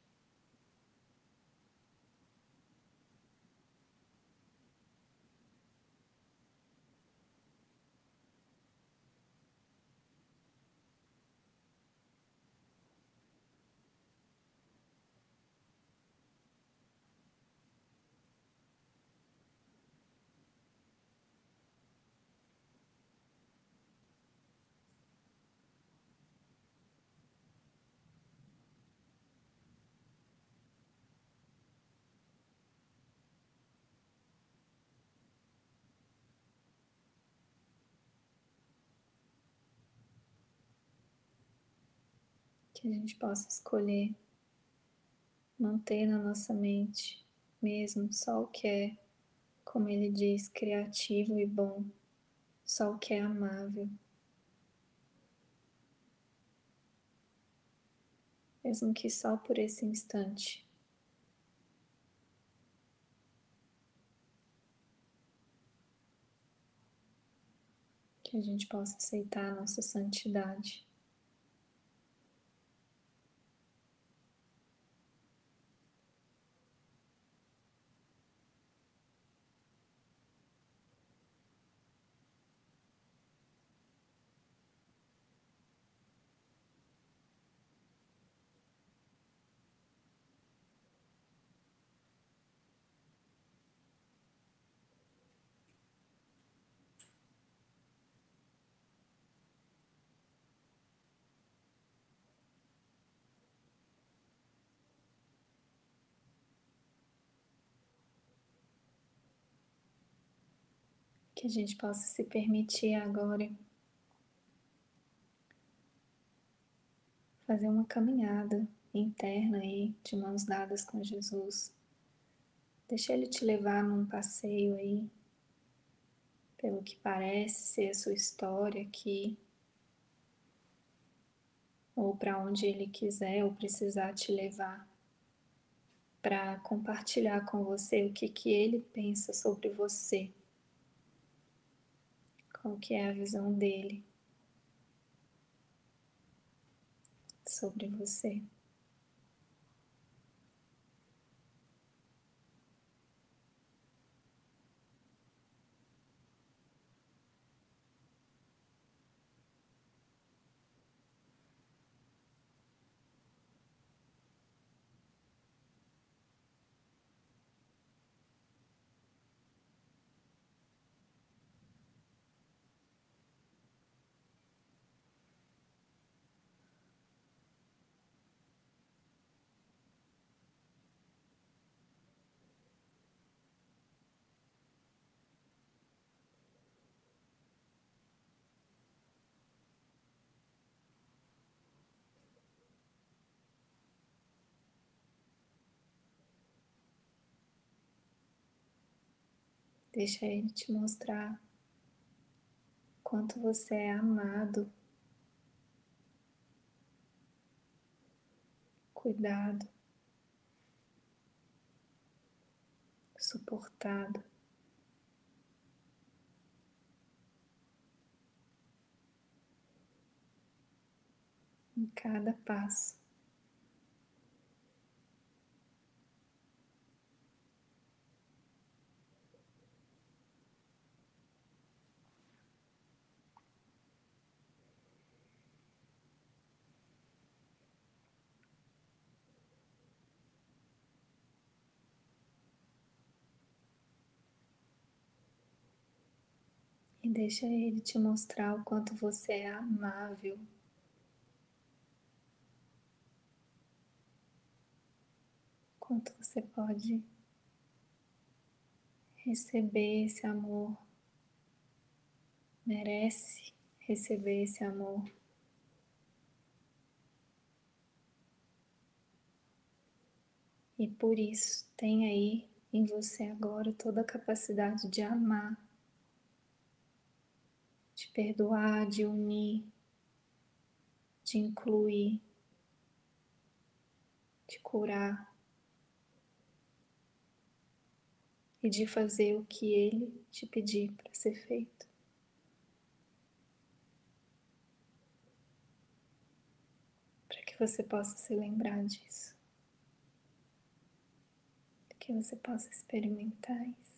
Que a gente possa escolher manter na nossa mente mesmo só o que é, como ele diz, criativo e bom, só o que é amável. Mesmo que só por esse instante. Que a gente possa aceitar a nossa santidade. Que a gente possa se permitir agora fazer uma caminhada interna aí, de mãos dadas com Jesus. Deixa ele te levar num passeio aí, pelo que parece ser a sua história aqui, ou para onde ele quiser ou precisar te levar, para compartilhar com você o que, que ele pensa sobre você, qual que é a visão dele. sobre você. Deixa ele te mostrar quanto você é amado, cuidado, suportado. Em cada passo. Deixa ele te mostrar o quanto você é amável. Quanto você pode receber esse amor, merece receber esse amor. E por isso tem aí em você agora toda a capacidade de amar de perdoar, de unir, de incluir, de curar e de fazer o que Ele te pedir para ser feito. Para que você possa se lembrar disso, que você possa experimentar isso.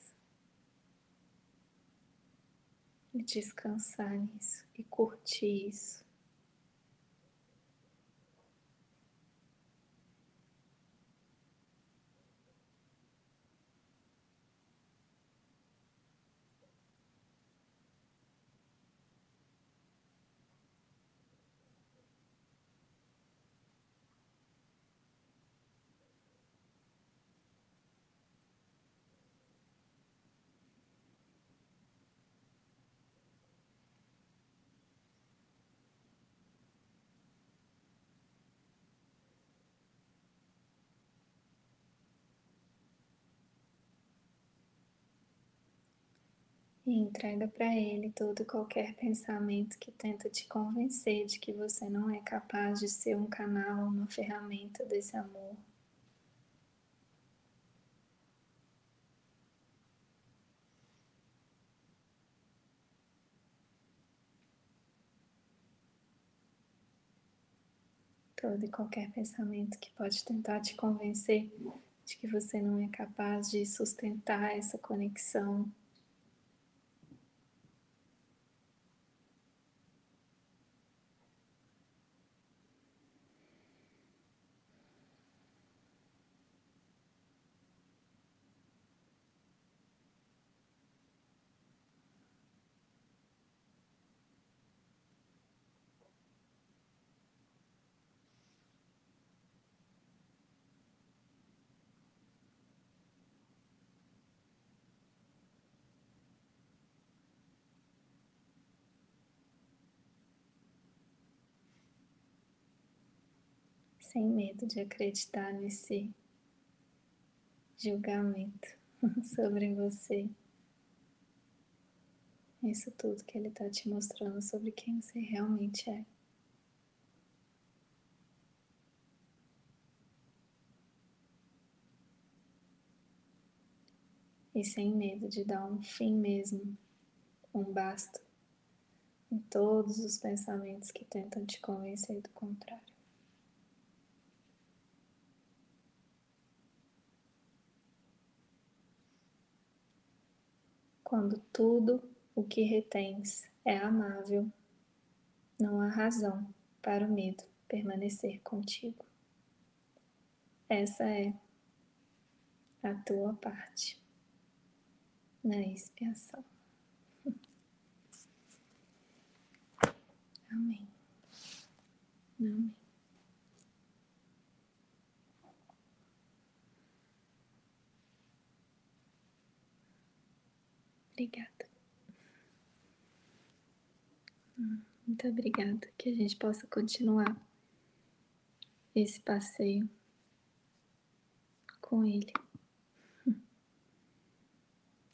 e descansar nisso e curtir isso. E entrega para Ele todo e qualquer pensamento que tenta te convencer de que você não é capaz de ser um canal, uma ferramenta desse amor. Todo e qualquer pensamento que pode tentar te convencer de que você não é capaz de sustentar essa conexão sem medo de acreditar nesse julgamento sobre você. Isso tudo que ele está te mostrando sobre quem você realmente é. E sem medo de dar um fim mesmo, um basta em todos os pensamentos que tentam te convencer do contrário. Quando tudo o que retens é amável, não há razão para o medo permanecer contigo. Essa é a tua parte na expiação. Amém. Amém. Obrigada. Muito obrigada. Que a gente possa continuar esse passeio com Ele.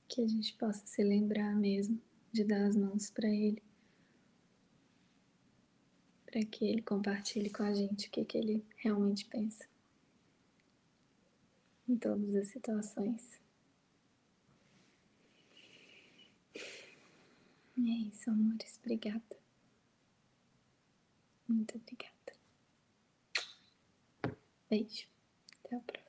Que a gente possa se lembrar mesmo de dar as mãos para Ele. Para que Ele compartilhe com a gente o que, que Ele realmente pensa em todas as situações. É isso, amores. Obrigada. Muito obrigada. Beijo. Até a próxima.